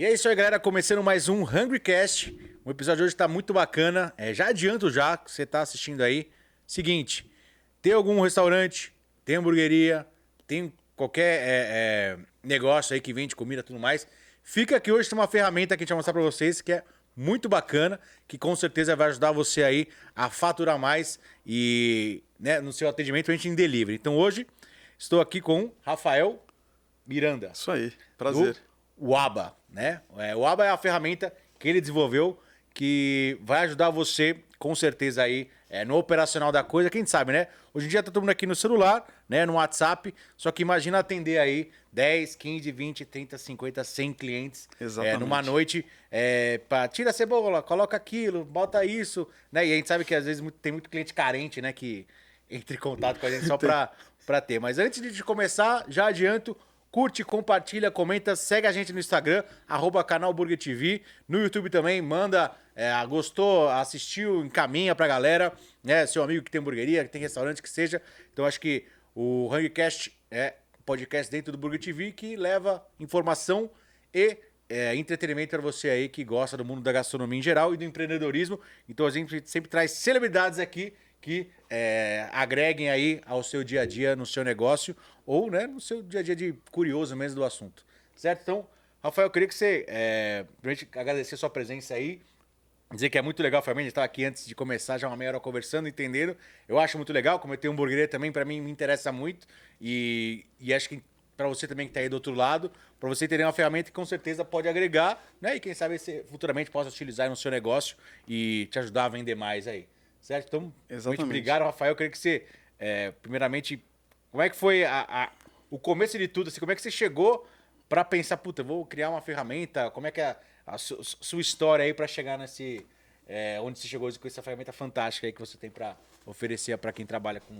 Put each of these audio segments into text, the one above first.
E é isso aí, galera. Começando mais um HungryCast. O episódio de hoje está muito bacana. É, já adianto já que você está assistindo aí. Seguinte, tem algum restaurante, tem hamburgueria, tem qualquer é, é, negócio aí que vende comida e tudo mais. Fica aqui hoje tem uma ferramenta que a gente vai mostrar para vocês que é muito bacana, que com certeza vai ajudar você aí a faturar mais e né, no seu atendimento a gente em delivery. Então hoje estou aqui com Rafael Miranda. Isso aí, prazer. O Aba, né? É, o Aba é a ferramenta que ele desenvolveu que vai ajudar você com certeza aí é, no operacional da coisa. Quem sabe, né? Hoje em dia tá todo mundo aqui no celular, né? No WhatsApp. Só que imagina atender aí 10, 15, 20, 30, 50, 100 clientes Exatamente. é, numa noite. É, pra, tira a cebola, coloca aquilo, bota isso. Né? E a gente sabe que às vezes muito- tem muito cliente carente, né? Que entra em contato com a gente só pra, pra ter. Mas antes de começar, já adianto. Curte, compartilha, comenta, segue a gente no Instagram, arroba canal Burger TV. No YouTube também, manda, é, gostou, assistiu, encaminha pra galera, né? Seu amigo que tem hamburgueria, que tem restaurante, que seja. Então acho que o Hungrycast é podcast dentro do Burger TV que leva informação e é, entretenimento para você aí que gosta do mundo da gastronomia em geral e do empreendedorismo. Então a gente sempre traz celebridades aqui que é, agreguem aí ao seu dia a dia no seu negócio ou né, no seu dia a dia de curioso mesmo do assunto. Certo? Então, Rafael, eu queria que você, é, primeiramente, agradecer a sua presença aí, dizer que é muito legal, família, estar aqui antes de começar, já uma meia hora conversando, entendendo. Eu acho muito legal, como eu tenho hamburgueria também, para mim me interessa muito e, e acho que para você também que está aí do outro lado, para você ter uma ferramenta que com certeza pode agregar, né? E quem sabe você futuramente possa utilizar no seu negócio e te ajudar a vender mais aí. Certo? Então, muito Exatamente. obrigado, Rafael. Eu queria que você, é, primeiramente, como é que foi a- a- o começo de tudo? Assim, como é que você chegou para pensar, puta, vou criar uma ferramenta? Como é que é a, su- sua história aí para chegar nesse. é, onde você chegou com essa ferramenta fantástica aí que você tem para oferecer para quem trabalha com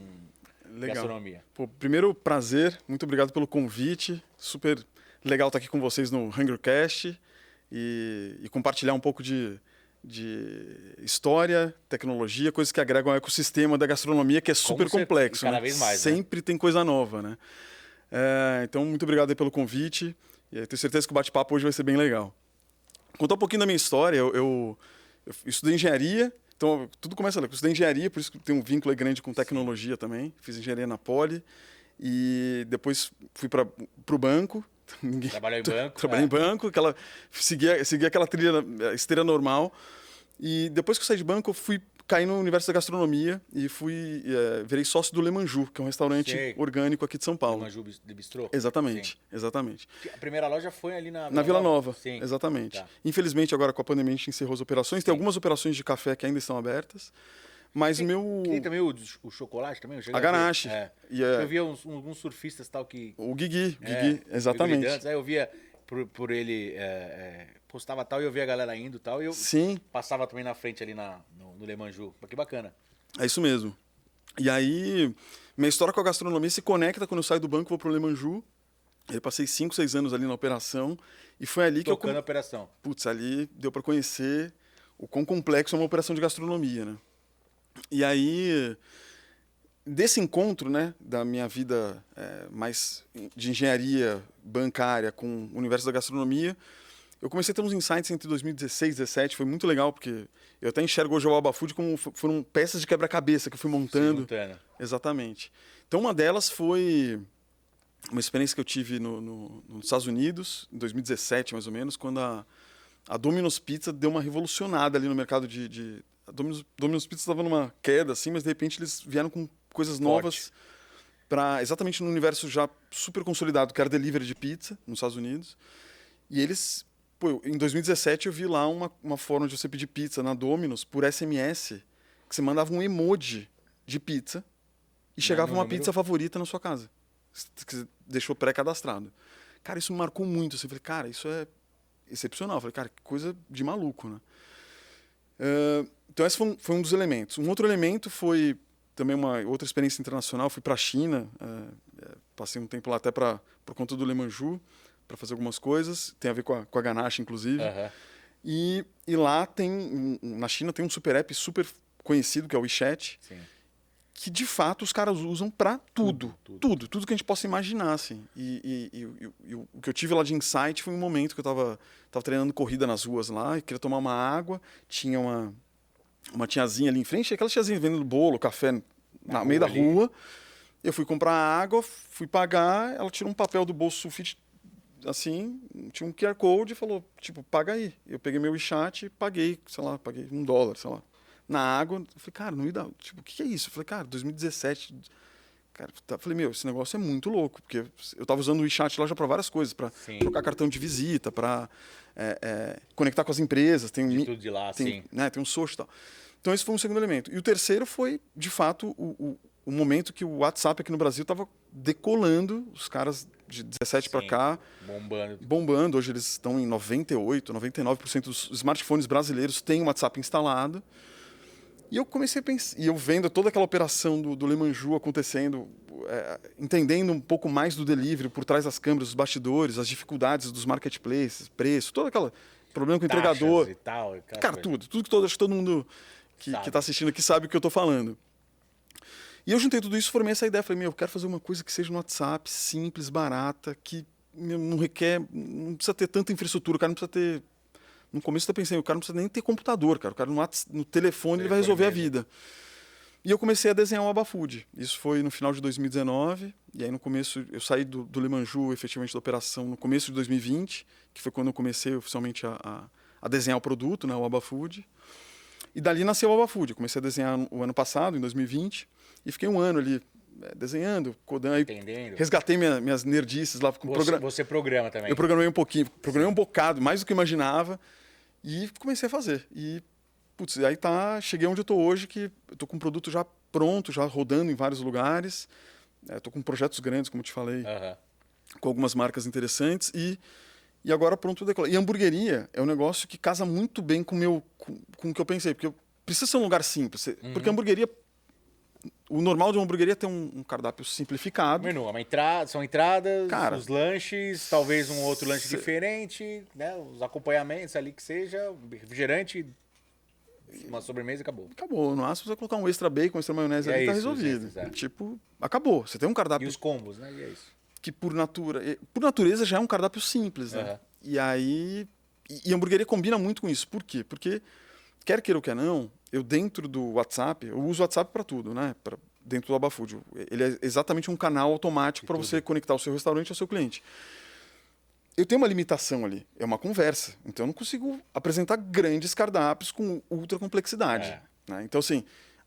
Legal. gastronomia? Pô, primeiro, prazer, muito obrigado pelo convite. Super legal estar aqui com vocês no HungerCast e, e compartilhar um pouco de, de história, tecnologia, coisas que agregam ao ecossistema da gastronomia, que é super cer- complexo. cada né? vez mais, né? Sempre tem coisa nova, né? É, então, muito obrigado pelo convite. E eu tenho certeza que o bate-papo hoje vai ser bem legal. Contar um pouquinho da minha história, eu, eu, eu estudei engenharia, então tudo começa ali. Eu estudei engenharia, por isso que tem um vínculo grande com tecnologia também. Fiz engenharia na Poli e depois fui para o banco. Ninguém- Trabalhou em banco, Trabalhei é. em banco, aquela, segui, segui aquela trilha, eh, esteira normal. E depois que eu saí de banco, eu fui cair no universo da gastronomia e fui eh, virei sócio do Le Manju, que é um restaurante Sei. orgânico aqui de São Paulo. Manju Bis- de Bistrô? Exatamente, exatamente. Sim. A primeira loja foi ali na Na Vila Nova, Sim. exatamente. Tá. Infelizmente, agora com a pandemia, a gente encerrou as operações. Tem Sim. algumas operações de café que ainda estão abertas, mas o meu... Tem também o, o chocolate também? A ganache. É. E é- Eu via uns, alguns surfistas tal que... O Guigui, é, Guigui, exatamente. Antes, aí eu via por, por ele... é, é, postava tal e eu via a galera indo e tal. E eu Sim, passava também na frente ali na, no, no Le Manju. Mas Que bacana. é isso mesmo. E aí, minha história com a gastronomia se conecta quando eu saio do banco, vou pro Le Manju. Eu passei 5, 6 anos ali na operação e foi ali que eu... Tocando a operação. Putz, ali deu para conhecer o quão complexo é uma operação de gastronomia, né? E aí, desse encontro, né, da minha vida é, mais de engenharia bancária com o universo da gastronomia, eu comecei a ter uns insights entre 2016 e 2017, foi muito legal, porque eu até enxergo hoje o Alba Food como foram peças de quebra-cabeça que eu fui montando. Simultâneo. Exatamente. Então, uma delas foi uma experiência que eu tive no, no- nos Estados Unidos, em 2017, mais ou menos, quando a, a Domino's Pizza deu uma revolucionada ali no mercado de... de a Domino's, Domino's Pizza estava numa queda, assim, mas de repente eles vieram com coisas novas para exatamente no universo já super consolidado, que era delivery de pizza nos Estados Unidos. E eles... Pô, em 2017 eu vi lá uma, uma forma de você pedir pizza na Domino's por SMS, que você mandava um emoji de pizza e chegava no uma número? pizza favorita na sua casa. Que você deixou pré-cadastrado. Cara, isso me marcou muito. assim. Eu falei, cara, isso é excepcional. Eu falei, cara, que coisa de maluco, né? Eh, então, esse foi um, foi um dos elementos. Um outro elemento foi também uma outra experiência internacional. Fui para a China, eh, eh, passei um tempo lá até pra, por conta do Le Manju, para fazer algumas coisas. Tem a ver com a, com a ganache, inclusive. Aham. E, e lá tem, na China tem um super app super conhecido, que é o WeChat, Sim. que de fato os caras usam para tudo, tudo, tudo, tudo, que a gente possa imaginar, assim. E, e, e, e, o que eu tive lá de insight foi um momento que eu estava tava treinando corrida nas ruas lá, e queria tomar uma água, tinha uma, uma tiazinha ali em frente, aquela tiazinha vendendo bolo, café na, na meio da ali. rua. Eu fui comprar água, fui pagar, ela tirou um papel do bolso sulfite, assim, tinha um QR Code e falou, tipo, paga aí. Eu peguei meu WeChat e paguei, sei lá, paguei um dólar, sei lá na água. Eu falei, cara, não me dá. Tipo, o que, é isso? Eu falei, cara, 2017. Cara, tá, falei, meu, esse negócio é muito louco, porque eu tava usando o WeChat lá já para várias coisas, para trocar cartão de visita, para é, é, conectar com as empresas, tem um de tudo de lá, tem, sim. Né, tem um social e tal. Então esse foi um segundo elemento. E o terceiro foi, de fato, o, o, o momento que o WhatsApp aqui no Brasil estava decolando, os caras de 17 para cá, bombando. Bombando. Hoje eles estão em 98, 99% dos smartphones brasileiros têm o WhatsApp instalado. E eu comecei a pensar, e eu vendo toda aquela operação do, do Lemanju acontecendo, é, entendendo um pouco mais do delivery por trás das câmeras, os bastidores, as dificuldades dos marketplaces, preço, todo aquele problema com o entregador. E tal, cara, coisa. tudo. Tudo que todo, acho que todo mundo que está assistindo aqui sabe o que eu estou falando. E eu juntei tudo isso, formei essa ideia. Falei, meu, eu quero fazer uma coisa que seja no WhatsApp, simples, barata, que não requer, não precisa ter tanta infraestrutura, o cara não precisa ter no começo eu pensei, o cara não precisa nem ter computador, cara. O cara no, no telefone, ele vai resolver a vida. E eu comecei a desenhar o Abafood. Isso foi no final de 2019. E aí no começo, eu saí do, do Lemanju, efetivamente, da operação, no começo de 2020, que foi quando eu comecei oficialmente a, a, a desenhar o produto, né, o Abafood. E dali nasceu o Abafood. Eu comecei a desenhar o ano passado, em 2020, e fiquei um ano ali é, desenhando, codando. Entendendo. Resgatei minha, minhas nerdices lá. Você, program... você programa também? Eu programei um pouquinho, programei um bocado, mais do que imaginava. E comecei a fazer. E, putz, aí tá, cheguei onde eu estou hoje, que eu tô com um produto já pronto, já rodando em vários lugares. Estou é, com projetos grandes, como eu te falei, uhum. com algumas marcas interessantes. E, e agora pronto decolar. E hamburgueria é um negócio que casa muito bem com, meu, com, com o que eu pensei. Porque precisa ser um lugar simples. Uhum. Porque a hamburgueria o normal de uma hamburgueria é ter um, um cardápio simplificado. Menu, uma entrada, são entradas, Cara, os lanches, talvez um outro lanche cê... diferente, né? Os acompanhamentos ali que seja, refrigerante, uma sobremesa e acabou. Acabou. No máximo você colocar um extra bacon, um extra maionese é ali, tá isso, resolvido. Extras, é. Tipo, acabou. Você tem um cardápio. E os combos, né? E é isso. Que por, natura... por natureza já é um cardápio simples, né? Uhum. E aí. E, e a hamburgueria combina muito com isso. Por quê? Porque, quer queira ou quer não, eu dentro do WhatsApp, eu uso o WhatsApp para tudo, né? Pra, dentro do Abafood. Ele é exatamente um canal automático para você conectar o seu restaurante ao seu cliente. Eu tenho uma limitação ali, é uma conversa. Então eu não consigo apresentar grandes cardápios com ultra complexidade. É. Né? Então, assim,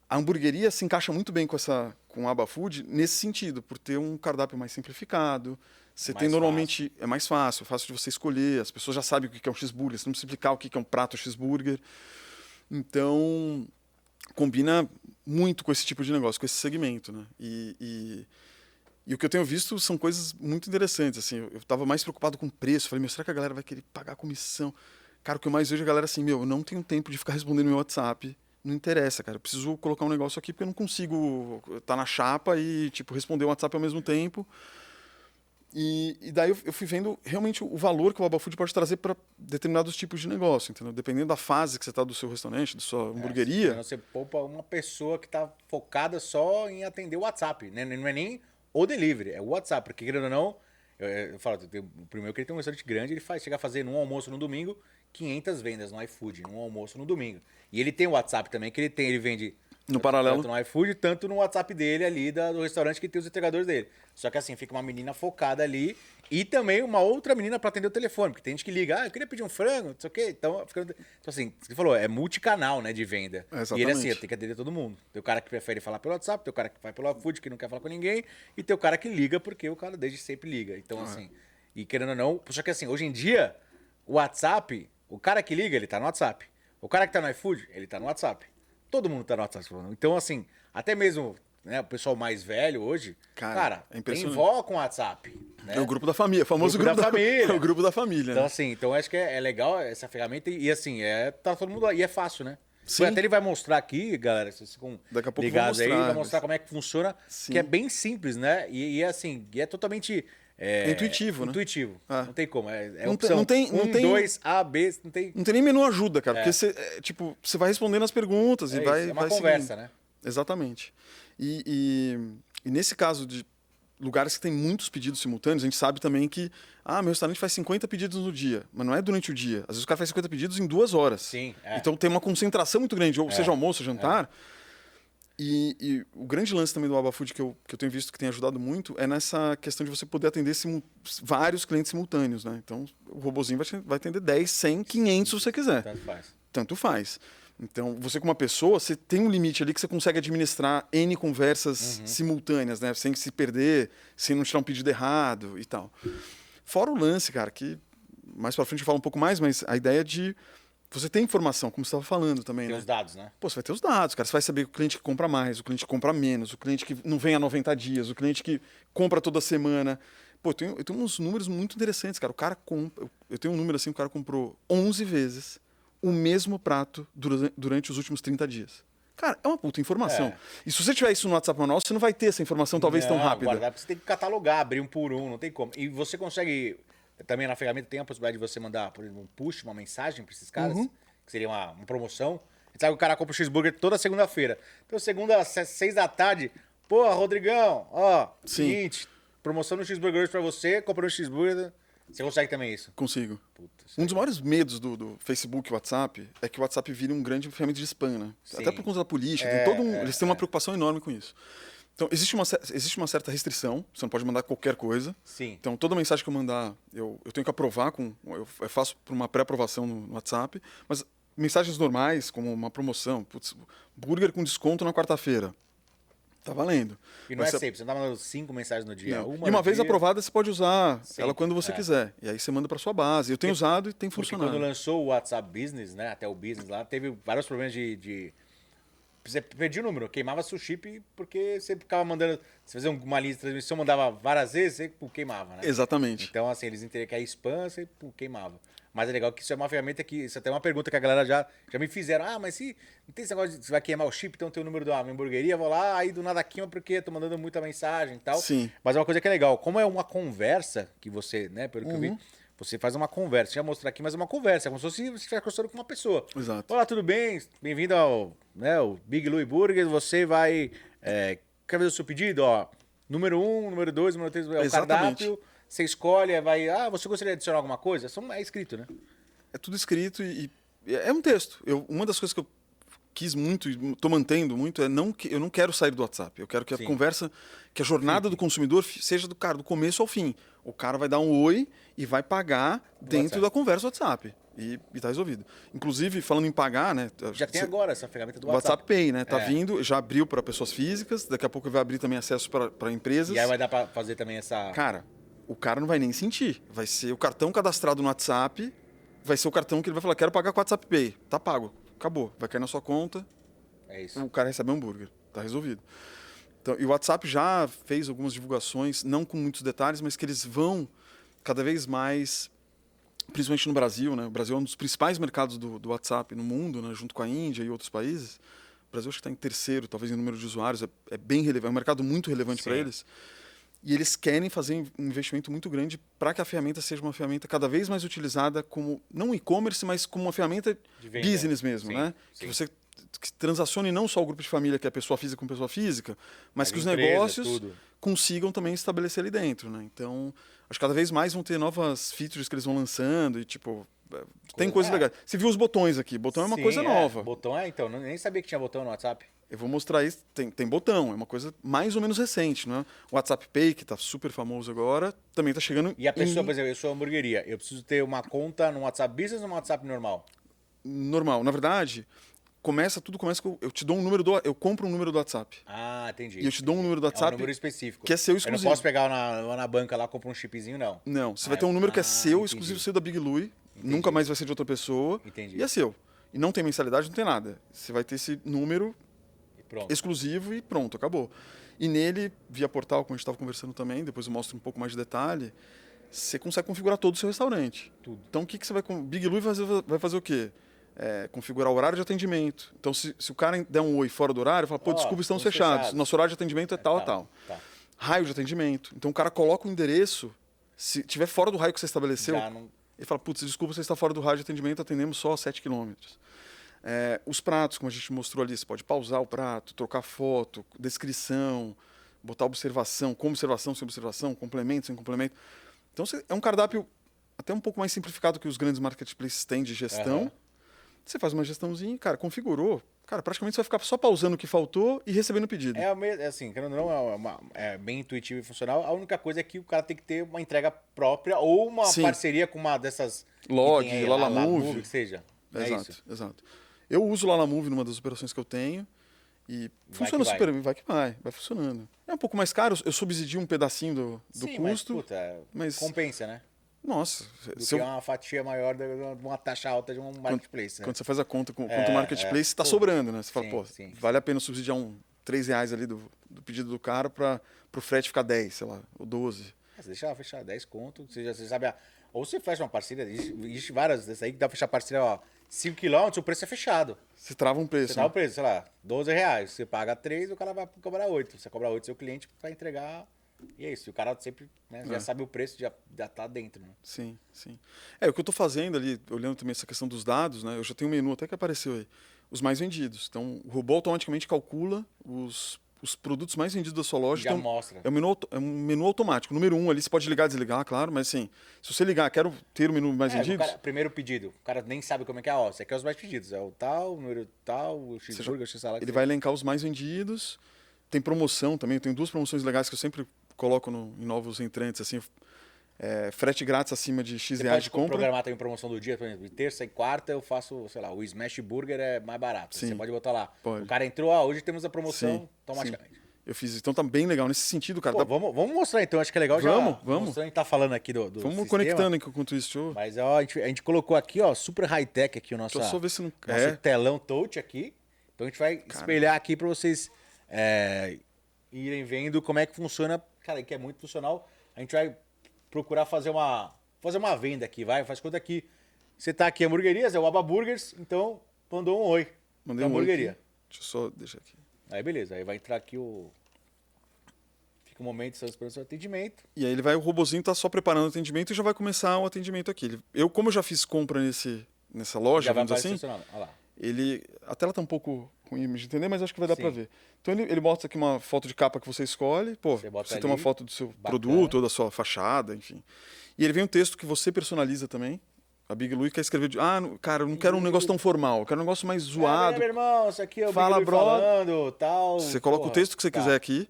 a hamburgueria se encaixa muito bem com essa com o Abafood nesse sentido, por ter um cardápio mais simplificado. Você mais tem normalmente. Fácil. É mais fácil, fácil de você escolher, as pessoas já sabem o que é um cheeseburger, você não precisa explicar o que é um prato cheeseburger. Então, combina muito com esse tipo de negócio, com esse segmento, né? E, e, e o que eu tenho visto são coisas muito interessantes, assim. Eu estava mais preocupado com preço. Falei, meu, será que a galera vai querer pagar a comissão? Cara, o que eu mais vejo é a galera assim, meu, eu não tenho tempo de ficar respondendo meu WhatsApp. Não interessa, cara. Eu preciso colocar um negócio aqui porque eu não consigo estar tá na chapa e, tipo, responder o WhatsApp ao mesmo tempo. E, e, daí eu, fui vendo realmente o valor que o Abafood pode trazer para determinados tipos de negócio, entendeu? Dependendo da fase que você está do seu restaurante, da sua é, hamburgueria. Você poupa uma pessoa que está focada só em atender o WhatsApp, né? Não é nem o delivery, é o WhatsApp. Porque, querendo ou não, eu, eu falo, o primeiro que ele tem um restaurante grande, ele faz, chega a fazer num almoço no domingo 500 vendas no iFood, num almoço no domingo. E ele tem o WhatsApp também, que ele tem, ele vende no paralelo. Tanto no iFood, tanto no WhatsApp dele ali, da, do restaurante que tem os entregadores dele. Só que assim, fica uma menina focada ali e também uma outra menina para atender o telefone, porque tem gente que liga, ah, eu queria pedir um frango, não sei o quê. Então, fica... então assim, você falou, é multicanal, né, de venda. Exatamente. E ele assim, tem que atender todo mundo. Tem o cara que prefere falar pelo WhatsApp, tem o cara que vai pelo iFood, que não quer falar com ninguém, e tem o cara que liga porque o cara desde sempre liga. Então, ah. assim, e querendo ou não, só que assim, hoje em dia, o WhatsApp, o cara que liga, ele tá no WhatsApp. O cara que tá no iFood, ele tá no WhatsApp. Todo mundo tá no WhatsApp. Então, assim, até mesmo né, o pessoal mais velho hoje, cara, cara é tem vó com WhatsApp. Né? É o grupo da família, famoso grupo, grupo da, da, família. É o grupo da família. Então, né? assim, então acho que é, é, legal essa ferramenta e, assim, é, tá todo mundo E é fácil, né? Sim. Até ele vai mostrar aqui, galera, vocês ficam Daqui a pouco ligados mostrar, aí, vai mostrar como é que funciona, Sim. que é bem simples, né? E, e assim, e é totalmente é, é intuitivo, né? Intuitivo. Ah. Não tem como. É, é não, opção. Não tem, não um, tem, dois, A, B, não tem. Não tem nem menu ajuda, cara. É. Porque você, é, tipo, você vai respondendo as perguntas e é vai. É uma vai conversa, seguindo. né? Exatamente. E, e, e, nesse caso de lugares que tem muitos pedidos simultâneos, a gente sabe também que, ah, meu restaurante faz 50 pedidos no dia, mas não é durante o dia. Às vezes o cara faz 50 pedidos em duas horas. Sim. É. Então tem uma concentração muito grande, ou seja almoço, jantar. É. E, e, o grande lance também do Abafood que eu, que eu tenho visto que tem ajudado muito é nessa questão de você poder atender vários clientes simultâneos, né? Então, o robozinho vai, vai atender 10, 100, 500 se você quiser. Tanto faz. Tanto faz. Então, você como uma pessoa, você tem um limite ali que você consegue administrar N conversas uhum. simultâneas, né? Sem se perder, sem não tirar um pedido errado e tal. Fora o lance, cara, que mais pra frente eu falo um pouco mais, mas a ideia de você tem informação, como você estava falando também. Tem né? os dados, né? Pô, você vai ter os dados, cara. Você vai saber o cliente que compra mais, o cliente que compra menos, o cliente que não vem há 90 dias, o cliente que compra toda semana. Pô, eu tenho, eu tenho uns números muito interessantes, cara. O cara compra. Eu tenho um número assim, o cara comprou 11 vezes o mesmo prato durante os últimos 30 dias. Cara, é uma puta informação. É. E se você tiver isso no WhatsApp manual, você não vai ter essa informação talvez não, tão rápida. Guardar, você tem que catalogar, abrir um por um, não tem como. E você consegue. Também na ferramenta tem a possibilidade de você mandar, por exemplo, um push, uma mensagem para esses caras. Uhum que seria uma, uma promoção. A sabe que o cara compra o cheeseburger toda segunda-feira. Então, segunda, às seis da tarde, pô, Rodrigão, ó, Sim. seguinte, promoção no cheeseburger para você, comprou um cheeseburger. Você consegue também isso? Consigo. Puta, um dos maiores medos do, do Facebook e WhatsApp é que o WhatsApp vire um grande ferramenta de spam, né? Sim. Até por conta da política, é, todo um, é, eles têm uma é. preocupação enorme com isso. Então, existe uma, existe uma certa restrição, você não pode mandar qualquer coisa. Sim. Então, toda mensagem que eu mandar, eu, eu tenho que aprovar, com, eu, faço por uma pré-aprovação no, no, WhatsApp, mas mensagens normais, como uma promoção, putz, burger com desconto na quarta-feira. Tá valendo. E não Mas é sempre, você não tá mandando cinco mensagens no dia. Uma e uma vez dia... aprovada, você pode usar sempre. ela quando você é. quiser. E aí você manda para sua base. Eu tenho Porque, usado e tem funcionado. quando lançou o WhatsApp Business, né, até o Business lá, teve vários problemas de, de você perdia o número, queimava seu chip porque você ficava mandando. Você fazia uma linha de transmissão, mandava várias vezes, você pô, queimava, né? Exatamente. Então, assim, eles entendiam que é spam, você pô, queimava. Mas é legal que isso é uma ferramenta que. Isso é até uma pergunta que a galera já, já me fizeram. Ah, mas se não tem esse negócio de você vai queimar o chip, então tem o número da hamburgueria, vou lá, aí do nada queima porque tô mandando muita mensagem e tal. Sim. Mas é uma coisa que é legal. Como é uma conversa que você, né, pelo que uhum. eu vi uhum. Você faz uma conversa. Já mostrar aqui, mas é uma conversa. É como se você estivesse conversando com uma pessoa. Exato. Olá, tudo bem? Bem-vindo ao né, o Big Louie Burger. Você vai. É, quer ver o seu pedido? Ó, número 1, um, número 2, número 3, é o Exatamente. cardápio. Você escolhe, vai. Ah, você gostaria de adicionar alguma coisa? É escrito, né? É tudo escrito e, e é um texto. Eu, uma das coisas que eu quis muito e estou mantendo muito é não que eu não quero sair do WhatsApp. Eu quero que a Sim. conversa, que a jornada Sim. do consumidor seja do cara do começo ao fim. O cara vai dar um oi e vai pagar dentro WhatsApp. da conversa do WhatsApp. E, está resolvido. Inclusive, falando em pagar, né? Já tem agora essa ferramenta do WhatsApp. WhatsApp Pay, né? Tá é. vindo, já abriu para pessoas físicas, daqui a pouco vai abrir também acesso para empresas. E aí vai dar para fazer também essa. Cara, o cara não vai nem sentir. Vai ser o cartão cadastrado no WhatsApp, vai ser o cartão que ele vai falar: quero pagar com o WhatsApp Pay. Tá pago. Acabou. Vai cair na sua conta, é isso. O cara recebe um hambúrguer. Tá resolvido. Então, e o WhatsApp já fez algumas divulgações, não com muitos detalhes, mas que eles vão cada vez mais, principalmente no Brasil, né? O Brasil é um dos principais mercados do, do WhatsApp no mundo, né? junto com a Índia e outros países. O Brasil acho que está em terceiro, talvez em número de usuários, é, é bem relevante, é um mercado muito relevante para eles. E eles querem fazer um investimento muito grande para que a ferramenta seja uma ferramenta cada vez mais utilizada como não e-commerce, mas como uma ferramenta business mesmo, sim, né? Sim. Que você que transacione não só o grupo de família, que é pessoa física com pessoa física, mas que os empresa, negócios tudo. consigam também estabelecer ali dentro, né? Então, acho que cada vez mais vão ter novas features que eles vão lançando e, tipo, é, tem coisas é. legais. Você viu os botões aqui, botão é uma coisa é. nova. Botão é, então, nem sabia que tinha botão no WhatsApp. Eu vou mostrar isso, tem, tem botão, é uma coisa mais ou menos recente, né? O WhatsApp Pay, que está super famoso agora, também está chegando... E a pessoa, em... por exemplo, eu sou hamburgueria, eu preciso ter uma conta no WhatsApp Business ou no WhatsApp normal? Normal. Na verdade, começa, tudo começa com. Eu te dou um número do. Eu compro um número do WhatsApp. Ah, entendi. E eu te dou um número do WhatsApp. É um número específico. Que é seu exclusivo. Eu não posso pegar na, na banca lá, comprar um chipzinho, não. Não. Você ah, vai ter um número que é ah, seu, entendi. exclusivo seu da Big Louie. Nunca mais vai ser de outra pessoa. Entendi. E é seu. E não tem mensalidade, não tem nada. Você vai ter esse número e exclusivo e pronto, acabou. E nele, via portal, como a gente estava conversando também, depois eu mostro um pouco mais de detalhe, você consegue configurar todo o seu restaurante. Tudo. Então o que, que você vai. Big Louie vai fazer, vai fazer o quê? é, configurar o horário de atendimento. Então, se, se o cara der um oi fora do horário, fala, pô, oh, desculpa, estamos fechados. fechados. Nosso horário de atendimento é, é tal, tal, tal. Tá. Raio de atendimento. Então, o cara coloca o endereço, se tiver fora do raio que você estabeleceu, não... ele fala, putz, desculpa, você está fora do raio de atendimento, atendemos só 7 quilômetros. É, os pratos, como a gente mostrou ali, você pode pausar o prato, trocar foto, descrição, botar observação, com observação, sem observação, complemento, sem complemento. Então é um cardápio até um pouco mais simplificado que os grandes marketplaces têm de gestão. Aham. Você faz uma gestãozinha, cara, configurou. Cara, praticamente você vai ficar só pausando o que faltou e recebendo o pedido. É, é assim, querendo não, é, uma- é bem intuitivo e funcional. A única coisa é que o cara tem que ter uma entrega própria ou uma Sim. parceria com uma dessas. Log, aí, Lala que seja. É exato, isso. exato. Eu uso o Lalamove numa das operações que eu tenho e funciona vai. super bem, vai que vai, vai funcionando. É um pouco mais caro, eu subsidio um pedacinho do, do Sim, mas, custo. puta, é- mas- compensa, né? Nossa, Do se que eu- uma fatia maior de uma taxa alta de um marketplace. né? quando você faz a conta com É, quanto marketplace, é. tá sobrando, né? Você fala, sim, pô, sim. vale a pena subsidiar um 3 reais ali do, do pedido do cara para o frete ficar 10, sei lá, ou 12. Você deixa fechar 10 conto, você, já, você sabe. a- Ou você fecha uma parceria, existe, várias dessas aí que dá pra fechar parceria, ó, 5 km, o preço é fechado. Você trava um Você preço. dá né? o preço, sei lá, 12 reais. Você paga 3, o cara vai cobrar 8. Você cobra 8 seu cliente vai entregar. E é isso. E o cara sempre né, já É. sabe o preço, já, já tá dentro. Né? Sim, sim. É, o que eu estou fazendo ali, olhando também essa questão dos dados, né? Eu já tenho um menu até que apareceu aí. Os mais vendidos. Então, o robô automaticamente calcula os, os produtos mais vendidos da sua loja. Já mostra. é um, menu, é um menu automático. Número um ali, você pode ligar, desligar, claro, mas assim, se você ligar, quero ter o menu mais É, o vendidos, cara- primeiro pedido. O cara nem sabe como é que é. Ó, esse aqui é os mais pedidos. É o tal, o número tal, o cheeseburger, o x-salada. ele vai elencar os mais vendidos. Tem promoção também, eu tenho duas promoções legais que eu sempre coloco no- em novos entrantes, assim, é, frete grátis acima de X Você reais de compra. programar também promoção do dia, por exemplo, terça e quarta eu faço, sei lá, o Smash Burger é mais barato. Sim. Você pode botar lá. Pode. O cara entrou, ó, hoje temos a promoção Sim, automaticamente. Eu fiz, então tá bem legal nesse sentido, cara. Pô, dá- vamos, vamos mostrar então, acho que é legal já. Vamos, vamos. Mostrando, a gente tá falando aqui do, do Vamos sistema, conectando enquanto isso. Eu, Mas ó, a, gente, a gente colocou aqui, ó, super high-tech aqui o nosso, só ver se não. nosso É, telão touch aqui. Então a gente vai espelhar aqui para vocês é, irem vendo como é que funciona. Cara, que é muito funcional. A gente vai procurar fazer uma, fazer uma venda aqui, vai? Faz conta que você tá aqui, hamburguerias, é o Aba Burgers, então mandou um oi. mandei um oi hamburgueria. aqui. Deixa eu só deixar aqui. Aí beleza, aí vai entrar aqui o. Fica um momento, estamos esperando o seu atendimento. E aí ele vai, o robozinho tá só preparando o atendimento e já vai começar o atendimento aqui. Eu, como já fiz compra nesse, nessa loja, Já vamos dizer assim, ele. A tela tá um pouco ruim de entender, mas acho que vai dar pra ver. Então ele, ele bota aqui uma foto de capa que você escolhe. Pô, Você você, tem uma foto do seu bacana. produto ou da sua fachada, enfim. E ele vem um texto que você personaliza também. A Big Louie quer escrever de. Ah, cara, eu não quero um negócio tão formal, eu quero um negócio mais zoado. meu irmão, isso aqui é o Fala, Big bro. falando, tal. Você coloca porra. o texto que você Tá. quiser aqui.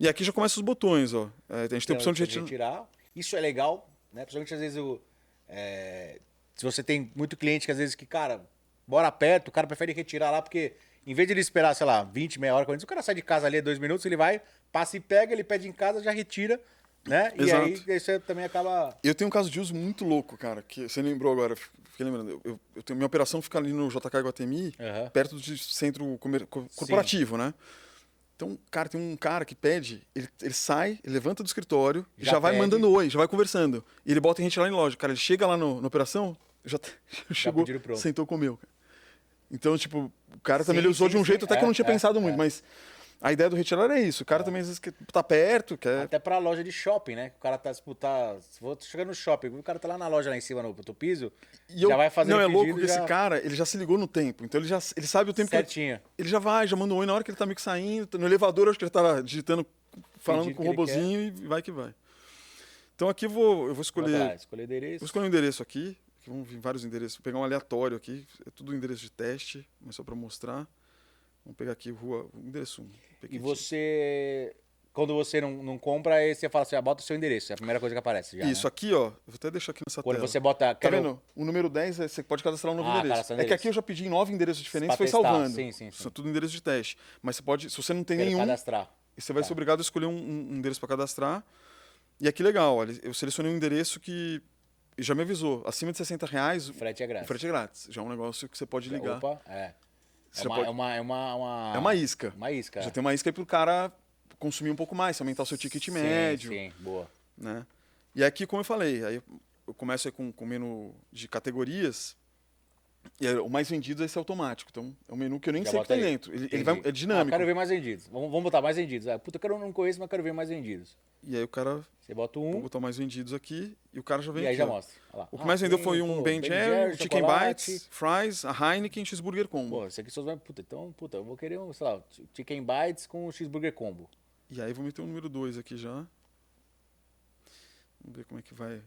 E aqui já começa os botões, ó. É, a gente tem a opção de Então, retirar. retirar. Isso é legal, né? Principalmente às vezes o. é, se você tem muito cliente que às vezes que, cara, bora perto, o cara prefere retirar lá, porque em vez de ele esperar, sei lá, 20, meia hora, 40, o cara sai de casa ali dois minutos, ele vai, passa e pega, ele pede em casa, já retira, né? E Exato. aí aí você também acaba. Eu tenho um caso de uso muito louco, cara, que você lembrou agora, fiquei lembrando. Eu, eu- tenho, minha operação fica ali no JK Guatemi, Aham. perto de centro comer- co- corporativo, né? Então, cara, tem um cara que pede, ele, ele sai, ele levanta do escritório, Já já, vai pede. mandando oi, já vai conversando. E ele bota em retirar em loja. Cara, ele chega lá no- na operação, já, tá- chegou, pediram pronto. sentou, comeu. cara. Então, tipo, o cara também Sim, ele usou sim, de um jeito até que eu não É, tinha é, pensado muito, é. mas a ideia do retirar é isso. O cara também às vezes tá perto, quer Até pra loja de shopping, né? O cara tá, tipo, tá. Vou chegar no shopping, o cara tá lá na loja lá em cima no outro piso, E eu- já vai fazer Não, o é louco que já... esse cara, ele já se ligou no tempo. Então ele já ele sabe o tempo que ele, certinho. ele já vai, já manda um oi na hora que ele tá meio que saindo. No elevador, acho que ele tá digitando, falando com o robozinho e vai que vai. Então aqui eu vou, eu vou escolher. Vai lá, escolher endereço. Vou escolher um endereço aqui. Que Vão vir vários endereços. Vou pegar um aleatório aqui. É tudo endereço de teste, mas só para mostrar. Vamos pegar aqui rua, endereço 1. E você. Quando você não, não compra, aí você fala assim, ah, bota o seu endereço. É a primeira coisa que aparece. Já, Isso né? aqui, ó. Vou até deixar aqui nessa Quando tela. você bota. Tá vendo? O número 10, é- você pode cadastrar um novo Ah, endereço. cadastrar É que endereço. aqui eu já pedi em nove endereços diferentes, Pra foi testar, salvando. sim, sim, sim. São tudo endereço de teste. Mas você pode, se você não tem quero nenhum, cadastrar. E você vai Tá. ser obrigado a escolher um, um endereço para cadastrar. E aqui legal, olha, eu selecionei um endereço que já me avisou. Acima de 60 reais, frete é grátis. frete é grátis. Já é um negócio que você pode ligar. Opa, é. É uma, pode- é, uma, é uma, uma- É uma isca. Uma isca. Já é. tem uma isca aí pro cara consumir um pouco mais, aumentar o seu ticket Sim, médio. Sim, boa. Né? E aqui, como eu falei, aí eu começo aí com, com o menu de categorias. E é, o mais vendido é esse automático. Então, é um menu que eu nem Já sei o que tem aí. dentro. Ele, ele vai, é Ah, dinâmico. quero ver mais vendidos. Vamos, vamos botar mais vendidos. Ah, puta, eu quero, não conheço, mas quero ver mais vendidos. E aí o cara, Você bota vou um botar mais vendidos aqui e o cara já vem e aí aqui. já ó. mostra. Olha lá. O que Ah, mais vendeu foi um pô, Ben Jerry, um Chicken. Bites, Fries, a Heineken, Cheeseburger Combo. Pô, esse aqui só vai. Puta, então, puta, eu vou querer um, sei lá, Chicken Bites com cheeseburger combo. E aí vou meter o número 2 aqui já. Vamos ver como é que vai.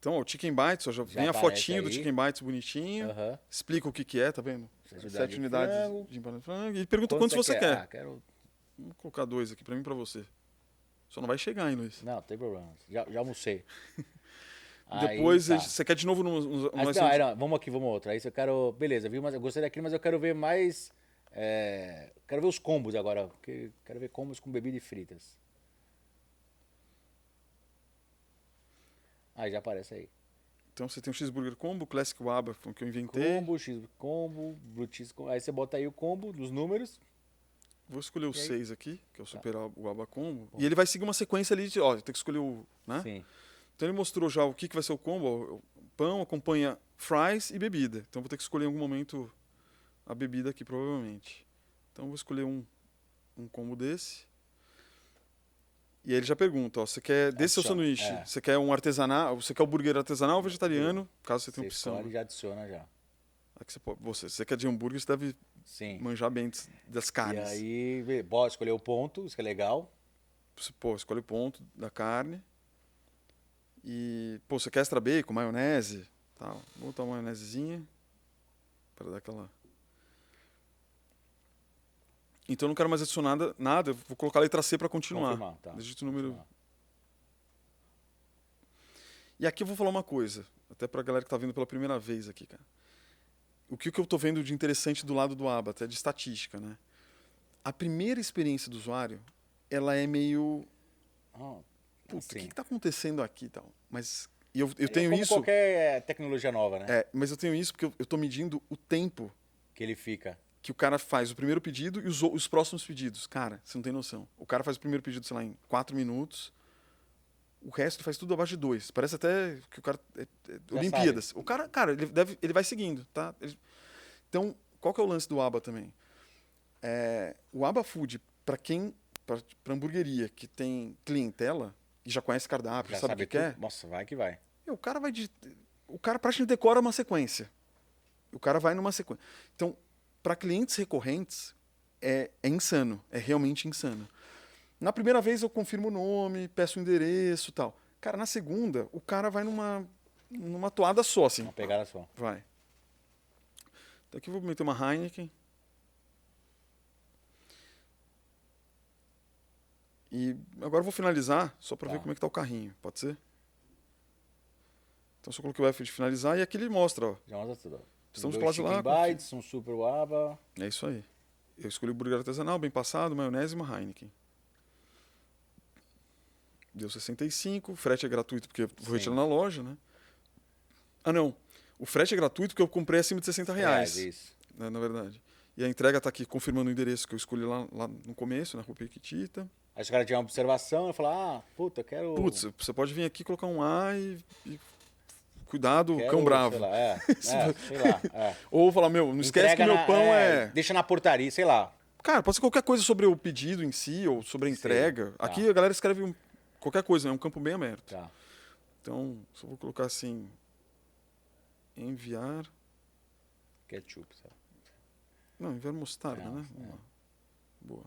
Então, o Chicken Bites, ó, já, Já vem a fotinho do aí. Chicken Bites bonitinho. Explica o que, que é, tá vendo? Sete unidades Sete de unidades frango. de empanada de frango. E pergunta Quanto quantos você quer. Ah, quero. Vou colocar dois aqui pra mim e pra você. Só não vai chegar, hein, Luiz? Não, não tem problema. Já, já almocei. Aí, Depois, tá. você quer de novo no, no, Aí, mais não, aí, não, vamos aqui, vamos outra. Aí eu quero. Beleza, viu? Mas eu gostei daquele, mas eu quero ver mais. é, quero ver os combos agora. Quero ver combos com bebida e fritas. Aí já aparece aí. Então você tem o cheeseburger combo, Classic Waba, o que eu inventei. Combo, X combo, Blue Cheese combo. Aí você bota aí o combo dos números. Vou escolher o E aí? 6 aqui, Tá. que é o Super Waba Combo. E ele vai seguir uma sequência ali de, ó, tem que escolher o, né? Sim. Então ele mostrou já o que, que vai ser o combo. o Pão acompanha fries e bebida. Então vou ter que escolher em algum momento a bebida aqui, provavelmente. Então vou escolher um, um combo desse. E aí ele já pergunta, ó, você quer desse seu sanduíche, é. você quer um artesanal, você quer o burger artesanal ou vegetariano, caso você Você tenha opção. escolhe e já adiciona já. Aqui você, pode, você, você quer de hambúrguer, você deve Sim. manjar bem das E carnes. aí, be- pode escolher o ponto, isso que é legal. Você, pô, escolhe o ponto da carne. E, pô, você quer extra bacon, maionese, tal. Vou botar uma maionesezinha para dar aquela... Então eu não quero mais adicionar nada, nada, vou colocar a letra C para continuar. Confirmar, tá. Digito o número... E aqui eu vou falar uma coisa, até pra galera que tá vindo pela primeira vez aqui, cara. O que, que eu tô vendo de interessante do lado do aba, até de estatística, né? A primeira experiência do usuário, ela é meio Puta, o assim. que, que tá acontecendo aqui e tal? Mas e eu, eu É tenho como isso. qualquer tecnologia nova, né? É, mas eu tenho isso porque eu, tô medindo o tempo Que ele fica. Que o cara faz o primeiro pedido e os, os próximos pedidos. Cara, você não tem noção. O cara faz o primeiro pedido, sei lá, em quatro minutos. O resto faz tudo abaixo de dois. Parece até que o cara. É, é, Olimpíadas. O cara, cara, ele, deve, ele vai seguindo, tá? Ele- então, qual que é o lance do ABA também? É, o ABA Food, para quem. Pra, pra hamburgueria que tem clientela e já conhece cardápio, Já sabe, sabe o que quer. tudo. Nossa, vai que vai. Meu, o cara vai de. O cara praticamente decora uma sequência. O cara vai numa sequência. Então, para clientes recorrentes, é, é insano. É realmente insano. Na primeira vez eu confirmo o nome, peço o endereço e tal. Cara, na segunda, o cara vai numa, numa toada só, assim. Uma pegada só. Vai. Então aqui eu vou meter uma Heineken. E agora eu vou finalizar, só para Tá. ver como é que tá o carrinho. Pode ser? Então só coloquei o F de finalizar e aqui ele mostra, ó. Já mostra tudo. Estamos quase lá, bites, um super waba. É isso aí. Eu escolhi o burger artesanal, bem passado, maionese e uma Heineken. Deu 65, frete é gratuito porque eu vou retirar na loja, né? Ah, não. O frete é gratuito porque eu comprei acima de 60 reais. isso. né, na verdade. E a entrega está aqui confirmando o endereço que eu escolhi lá, lá no começo, na Rua Pequitita. Aí se o cara tiver uma observação, eu falar, ah, puta, eu quero. Putz, você pode vir aqui colocar um A e. e cuidado, quero, cão bravo. Sei lá, é, é, sei lá. É. Ou falar, meu, não esquece que meu na- pão é... Deixa na portaria, sei lá. Cara, pode ser qualquer coisa sobre o pedido em si ou sobre a entrega. tá. Aqui a galera escreve um- qualquer coisa, é um campo bem aberto. Tá. Então, só vou colocar assim. Enviar. Ketchup, lá. Não, enviar mostarda, né? é. Vamos lá. Boa.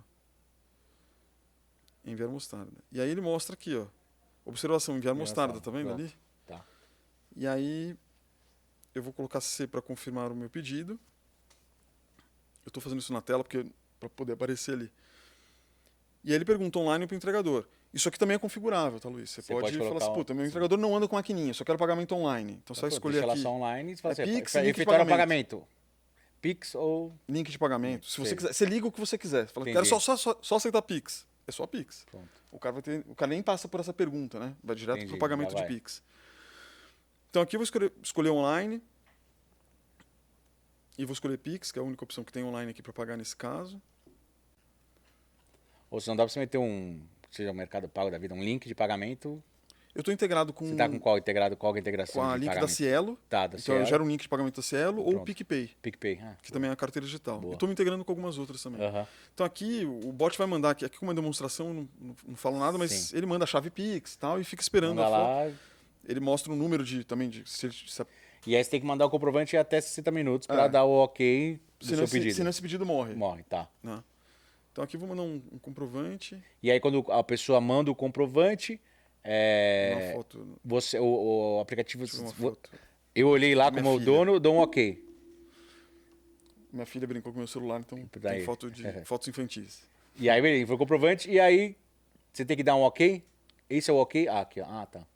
Enviar mostarda. E aí ele mostra aqui, ó. Observação, enviar mostarda, tá vendo ali? Tá. E aí eu vou colocar C para confirmar o meu pedido. Eu estou fazendo isso na tela porque para poder aparecer ali. E aí ele pergunta online para o entregador. Isso aqui também é configurável, tá, Luiz? Você, Você pode, pode falar assim, puta, meu entregador não anda com maquininha, só quero pagamento online. Então vai Pô, escolher aqui só online e fala É assim, Pix, efetuar link de efetuar o pagamento. Pix ou. link de pagamento. Se você Sei. quiser, você liga o que você quiser. Fala, Entendi. quero só, só, só, só aceitar Pix. É só Pix. Pronto. O cara, vai ter, o cara nem passa por essa pergunta, né? Vai direto para o pagamento de. Pix. Então aqui eu vou escolher, escolher online. E vou escolher Pix, que é a única opção que tem online aqui para pagar nesse caso. Ou se não dá pra você meter um. Seja o Mercado Pago da vida, um link de pagamento. Eu estou integrado com, Você tá com qual integrado? Qual é a integração? com a link da pagamento? Cielo. Tá, da Então Cielo. eu gero um link de pagamento da Cielo ou o Pronto. PicPay, PicPay. Ah, que também é a carteira digital. Boa. Eu estou me integrando com algumas outras também. aham. Então aqui o bot vai mandar, aqui, aqui como é demonstração, não, não, não falo nada, mas Sim. ele manda a chave Pix e tal e fica esperando Manda a foto. Ele mostra um número de também de se, se, E aí você tem que mandar o comprovante até 60 minutos pra É. dar o ok do senão, seu esse- pedido. senão esse pedido morre. Morre, tá. né? Então aqui eu vou mandar um, um comprovante, E aí quando a pessoa manda o comprovante, é, uma foto. você, o, o aplicativo... Uma foto. Eu olhei lá Minha como o filha. dono, dou um ok. Minha filha brincou com meu celular, então Daí. tem foto de fotos infantis. E aí, beleza, foi o comprovante, e aí você tem que dar um ok? Esse é o ok? Ah, aqui, ó. Ah, tá.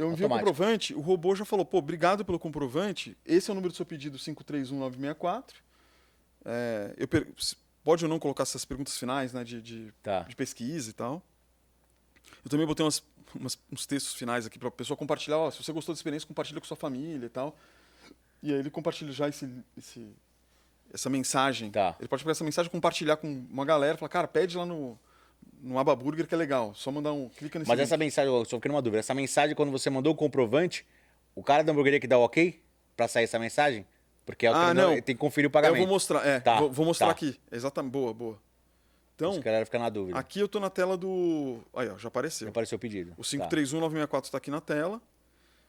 Eu enviei o comprovante, o robô já falou, pô, obrigado pelo comprovante, esse é o número do seu pedido 531964. É, eu per- pode ou não colocar essas perguntas finais, né, de, de, Tá. de pesquisa e tal. Eu também botei umas, umas- uns textos finais aqui para a pessoa compartilhar, ó, se você gostou da experiência, compartilha com sua família e tal. E aí ele compartilha já esse, esse- essa mensagem. Tá. Ele pode pegar essa mensagem, compartilhar com uma galera, falar, cara, pede lá no, no Aba Burger que é legal. Só mandar um, clica nesse Mas link. essa mensagem, eu só fiquei numa dúvida. Essa mensagem, quando você mandou o comprovante, o cara da hamburgueria que dá o ok pra sair essa mensagem? Porque é o que Ah, não. tem que conferir o Eu pagamento. vou mostrar, é, Tá, vou, vou mostrar tá. aqui. Exatamente, boa, boa. Então, Os galera fica na dúvida. aqui eu tô na tela do. Aí, ó, já Já apareceu. apareceu o pedido. O Tá. 531964 está aqui na tela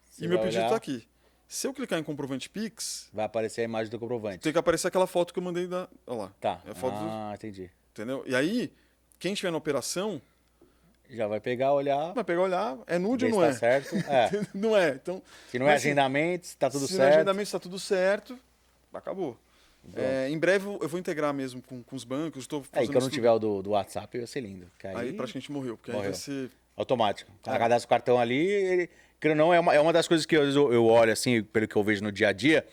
Você e meu pedido olhar, está aqui. Se eu clicar em comprovante Pix, Vai aparecer a imagem do comprovante. tem que aparecer aquela foto que eu mandei da. Olha lá. Tá. É a foto do- Ah, entendi. Entendeu? E aí, quem estiver na operação, Já vai pegar, olhar. vai pegar olhar, é nude ou não tá é? certo. É. não é. Então, Se não é Mas, assim, agendamento, se tá tudo se no certo. agendamento está tudo certo, acabou. É, em breve eu eu vou integrar mesmo com, com os bancos. Estou Aí, fazendo quando tiver o do, do WhatsApp, ia ser lindo. aí, Aí praticamente morreu, porque aí Morreu. vai ser. automático. Cara É. cadastra o cartão ali, ele, não, é uma, é uma das coisas que eu, eu olho assim, pelo que eu vejo no dia a dia.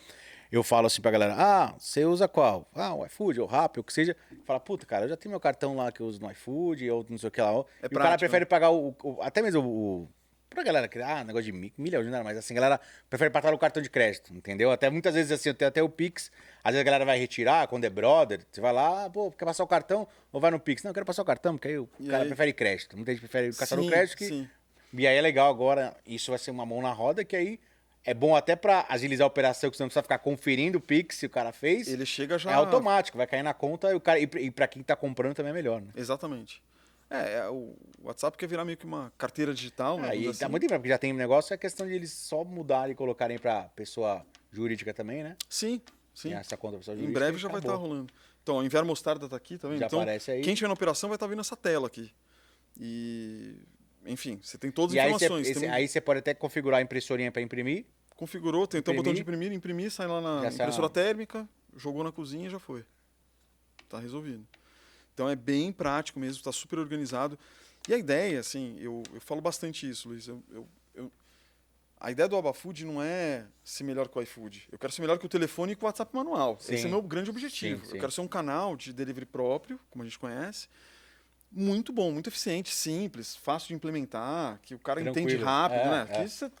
Eu falo assim pra galera, ah, você usa qual? Ah, o iFood, ou Rappi, o que seja. Fala, puta, cara, eu já tenho meu cartão lá que eu uso no iFood, ou não sei o que lá. É e o cara prefere pagar o, o- Até mesmo o. Pra galera que. Ah, negócio de mi- milhão de nada, mas assim, a galera prefere pagar o cartão de crédito, entendeu? Até muitas vezes assim, eu tenho até o Pix. Às vezes a galera vai retirar, quando é brother, você vai lá, ah, pô, quer passar o cartão? Ou vai no Pix? Não, eu quero passar o cartão, porque aí o E cara aí? prefere crédito. Muita gente prefere cartão no crédito que. sim. E aí é legal agora, isso vai ser uma mão na roda, que aí é bom até pra agilizar a operação, que você não precisa ficar conferindo o Pix se o cara fez. Ele chega já. É automático, vai cair na conta e, o cara, e, pra- e pra quem tá comprando também é melhor, né? Exatamente. É, é, o WhatsApp quer virar meio que uma carteira digital, né? Aí vamos dizer tá assim. muito bem, porque já tem negócio, é questão de eles só mudarem e colocarem pra pessoa jurídica também, né? Sim, sim. Tem essa conta pessoa Em jurídica. breve e já vai estar acabou. rolando. Então, Inverno Mostarda tá aqui, tá vendo? Já então, aparece aí. quem estiver na operação vai estar vendo essa tela aqui. E, enfim, você tem todas E as aí você, informações. esse- Tem um- aí você pode até configurar a impressorinha pra imprimir. Configurou, tem até o botão de Imprimir. imprimir, sai lá na sai impressora térmica, jogou na cozinha e já foi. Tá resolvido. Então é bem prático mesmo, tá super organizado. E a ideia, assim, eu, eu falo bastante isso, Luiz. Eu, eu- eu- a ideia do Abafood não é ser melhor que o iFood. Eu quero ser melhor que o telefone e com o WhatsApp manual. Esse Sim. é o meu grande objetivo. Sim, sim. Eu quero ser um canal de delivery próprio, como a gente conhece. Muito bom, muito eficiente, simples, fácil de implementar, que o cara entende Tranquilo. rápido, É, né? é. Aqui cê-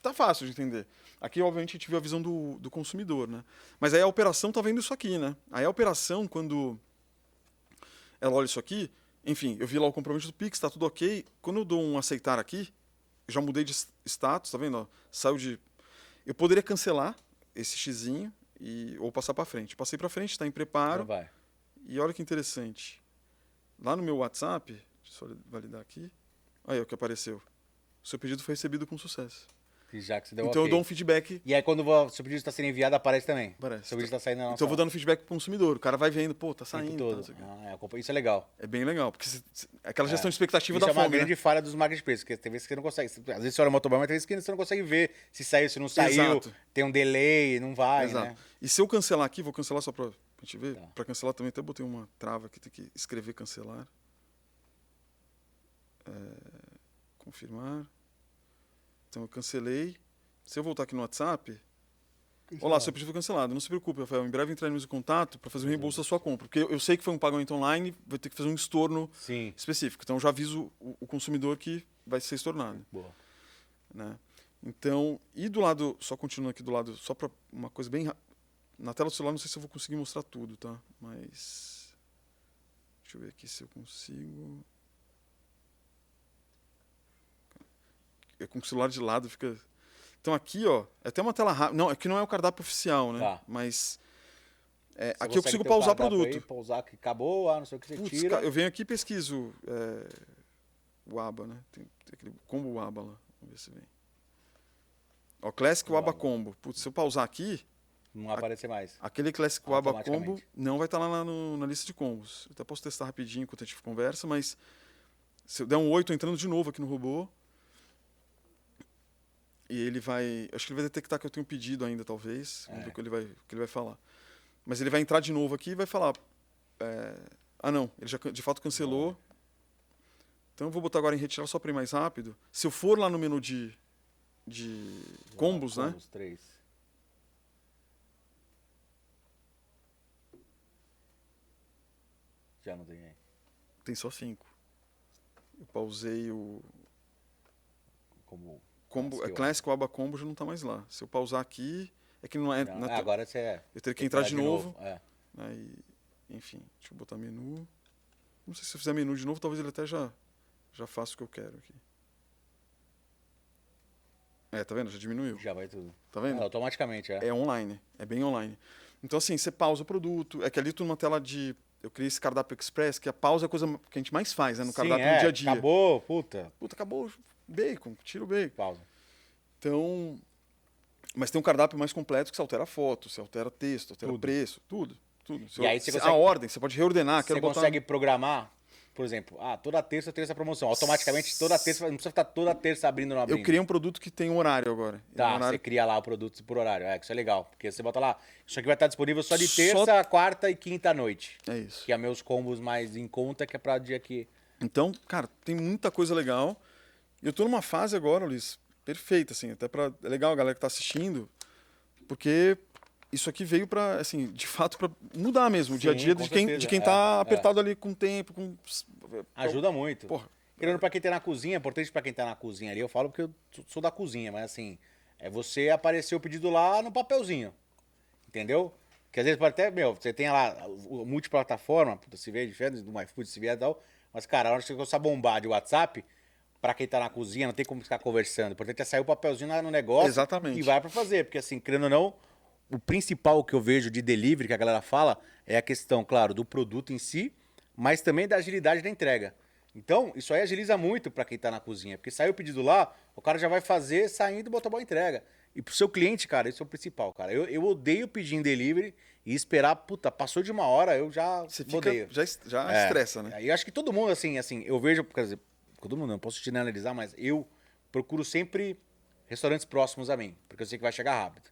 tá fácil de entender. Aqui, obviamente, a gente viu a visão do, do consumidor, né? Mas aí a operação tá vendo isso aqui, né? Aí a operação, quando ela olha isso aqui, enfim, eu vi lá o compromisso do Pix, tá tudo ok. Quando eu dou um aceitar aqui, já mudei de status, tá vendo? ó? Saiu de. Eu poderia cancelar esse xizinho e, ou passar para frente. Passei para frente, está em preparo. Já vai. E olha que interessante. Lá no meu WhatsApp, deixa eu só validar aqui. Aí, o que apareceu. O seu pedido foi recebido com sucesso. E Já que você deu então ok. eu dou um feedback. E aí quando o seu pedido está sendo enviado, aparece também. Aparece. Seu pedido está saindo Então eu vou dando feedback pro consumidor. O cara vai vendo, pô, tá o saindo. tá, todo. o quê. Ah, é, isso é legal. É bem legal, porque cê- é aquela gestão É. de expectativa Isso da é uma fome. né? grande falha dos marketplaces, porque tem vezes que você não consegue. Às vezes você olha o motoboy, mas tem vezes que você não consegue ver se saiu, se não saiu. Exato. Tem um delay, não vai, Exato. né? E se eu cancelar aqui, vou cancelar só pra, pra gente ver. Tá. Pra cancelar também, até botei uma trava aqui, tem que escrever cancelar. É, confirmar. Então eu cancelei. Se eu voltar aqui no WhatsApp. Olá, seu pedido foi cancelado. Não se preocupe, Rafael. Em breve entraremos em contato para fazer o reembolso da sua compra. Porque eu, sei que foi um pagamento online, vai ter que fazer um estorno Sim. específico. Então eu já aviso o, o consumidor que vai ser estornado. Boa. né? Então, e do lado, só continuando aqui do lado, só para uma coisa bem na tela do celular, não sei se eu vou conseguir mostrar tudo, tá? Mas deixa eu ver aqui se eu consigo. é com o celular de lado, fica. Então aqui, ó, é até uma tela rápida. Não, aqui não é o cardápio oficial, né? Tá. Mas. é, aqui eu consigo pausar produto. Aí, pausar que acabou, ah, não sei o que você Putz, tira. cara, eu venho aqui e pesquiso é, o ABA, né? Tem, tem aquele combo ABA lá. Vamos ver se vem. Ó, Classic O ABA. Combo. Putz, se eu pausar aqui, não aparecer mais. Aquele Classic Waba Combo não vai estar lá no, na lista de combos. Eu até posso testar rapidinho enquanto a gente conversa, mas se eu der um 8 entrando de novo aqui no robô, e ele vai. Acho que ele vai detectar que eu tenho um pedido ainda, talvez. É. Vamos ver o que, ele vai, o que ele vai falar. Mas ele vai entrar de novo aqui e vai falar. É, ah, não, ele já de fato cancelou. Não. Então eu vou botar agora em retirar só para ir mais rápido. Se eu for lá no menu de, de combos, combos né? 3. ano tem aí? Tem só cinco. Eu pausei o. Combo. Combo, é clássico, aba combo já não tá mais lá. Se eu pausar aqui, é que não é. Não, é, agora você é. Eu teria que entrar, entrar de, de novo. novo. É. Aí, enfim, deixa eu botar menu. Não sei se eu fizer menu de novo, talvez ele até já, já faça o que eu quero aqui. É, tá vendo? Já diminuiu. Já vai tudo. Tá vendo? É, automaticamente, é. É online. É bem online. Então, assim, você pausa o produto. É que ali tu numa tela de eu criei esse cardápio express, que a pausa é a coisa que a gente mais faz, né? No Sim, cardápio é, no dia a dia. Acabou, puta. Puta, acabou. Bacon, tira o bacon. Pausa. Então. Mas tem um cardápio mais completo que você altera foto, você altera texto, altera Tudo. preço, tudo. tudo. E aí você se- consegue- A ordem, você pode reordenar. você botar... consegue programar, por exemplo, ah, toda terça essa promoção. Automaticamente, toda terça, não precisa ficar toda terça abrindo não abrindo. Eu criei um produto que tem um horário agora. É um Tá, horário... você cria lá o produto por horário. É, isso é legal. Porque você bota lá, isso aqui vai estar disponível só de Só- terça, quarta e quinta noite. É isso. Que é meus combos mais em conta, que é pra dia que. Então, cara, tem muita coisa legal. Eu tô numa fase agora, Luiz, perfeita, assim, até para é legal a galera que tá assistindo, porque isso aqui veio para, assim, de fato para mudar mesmo o dia a dia de quem, certeza. de quem É, tá é. apertado ali com tempo, com Ajuda muito. Porra, Querendo pra quem tá na cozinha, é importante pra quem tá na cozinha ali, eu falo porque eu sou- da cozinha, mas assim, é você aparecer o pedido lá no papelzinho. Entendeu? Que às vezes pode até, meu, você tem lá o o multiplataforma, se vê diferente do MyFood, se vê e tal, mas cara, a hora que você começar a bombar de WhatsApp, pra quem tá na cozinha, não tem como ficar conversando. O importante é sair o papelzinho lá no negócio Exatamente. e vai pra fazer, porque assim, querendo ou não, o principal que eu vejo de delivery que a galera fala é a questão, claro, do produto em si, mas também da agilidade da entrega. Então, isso aí agiliza muito para quem tá na cozinha, porque saiu o pedido lá, o cara já vai fazer saindo e botar boa entrega. E pro seu cliente, cara, isso é o principal, cara. Eu, eu odeio pedir em delivery e esperar, puta, passou de uma hora, eu já você fica, odeio. já, já É. estressa, né? Eu acho que todo mundo, assim, assim, eu vejo, quer dizer, todo mundo não, posso te analisar, mas eu procuro sempre restaurantes próximos a mim, porque eu sei que vai chegar rápido,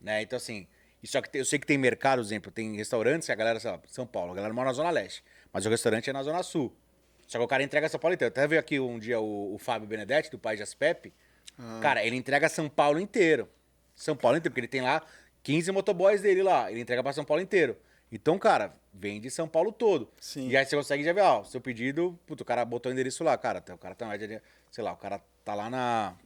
né? Então, assim, só que eu sei que tem mercado, exemplo, tem restaurantes que a galera, sei lá, São Paulo, a galera mora na Zona Leste, mas o restaurante é na Zona Sul. Só que o cara entrega São Paulo inteiro. Até veio aqui um dia o, o Fábio Benedetti, do Pai de Aspepe. Ah. Cara, ele entrega São Paulo inteiro. São Paulo inteiro, porque ele tem lá 15 motoboys dele lá. Ele entrega pra São Paulo inteiro. Então, cara, vende São Paulo todo. Sim. E aí você consegue já ver, ó, seu pedido, puto, o cara botou o endereço lá, cara. O cara tá, sei lá, o cara tá lá na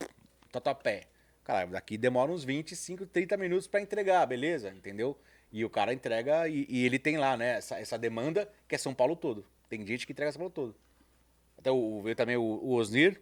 Tatuapé. Cara, daqui demora uns 25, 30 minutos pra entregar, beleza? Entendeu? E o cara entrega e, e ele tem lá, né, essa, essa demanda que é São Paulo todo. Tem gente que entrega São Paulo todo. Até o, veio também o, o Osnir,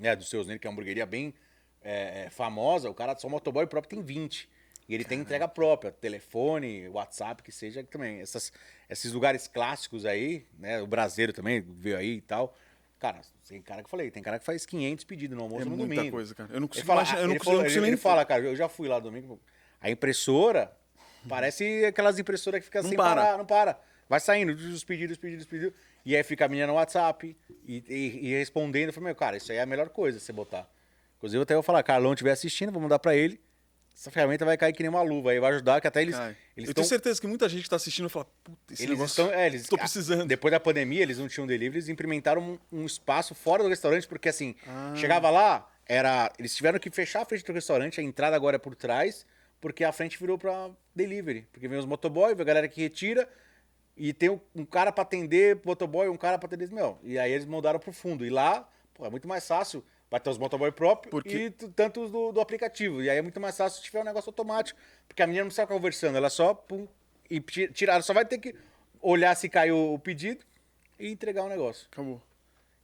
né, do seu Osnir, que é uma hamburgueria bem é, é, famosa. O cara só motoboy próprio tem 20. E ele tem entrega própria, telefone, WhatsApp, que seja também. Essas, esses lugares clássicos aí, né? O brasileiro também veio aí e tal. Cara, tem cara que eu falei, tem cara que faz 500 pedidos no almoço É no muita domingo. coisa, cara. Eu não consigo fala, eu não consigo, falou- eu não consigo ele nem fala, cara, eu já fui lá domingo. A impressora parece aquelas impressoras que ficam Não sem para. parar, não para. Vai saindo os pedidos, pedidos, pedidos. E aí fica a menina no WhatsApp e, e- e respondendo. Eu falei, meu, cara, isso aí é a melhor coisa você botar. Inclusive, até eu vou falar, Carlão estiver assistindo, vou mandar pra ele. Essa ferramenta vai cair que nem uma luva. Aí vai ajudar, que até eles. Eles eu tenho estão certeza que muita gente que tá assistindo fala, puta, esse eles negócio... estão. É, eles, tô precisando. Depois da pandemia, eles não tinham delivery, eles implementaram um, um espaço fora do restaurante, porque assim, Ah. chegava lá, era. Eles tiveram que fechar a frente do restaurante, a entrada agora é por trás, porque a frente virou pra delivery. Porque vem os motoboy, vem a galera que retira, e tem um, um cara pra atender motoboy, um cara pra atender. Meu, e aí eles mudaram pro fundo. E lá, pô, é muito mais fácil. Vai ter os motoboy próprios Porque- e t- tanto os do, do aplicativo. E aí é muito mais fácil se tiver um negócio automático. Porque a menina não precisa ficar conversando, ela só pum, e ti- tirar. Ela só vai ter que olhar se caiu o pedido e entregar o negócio. Acabou.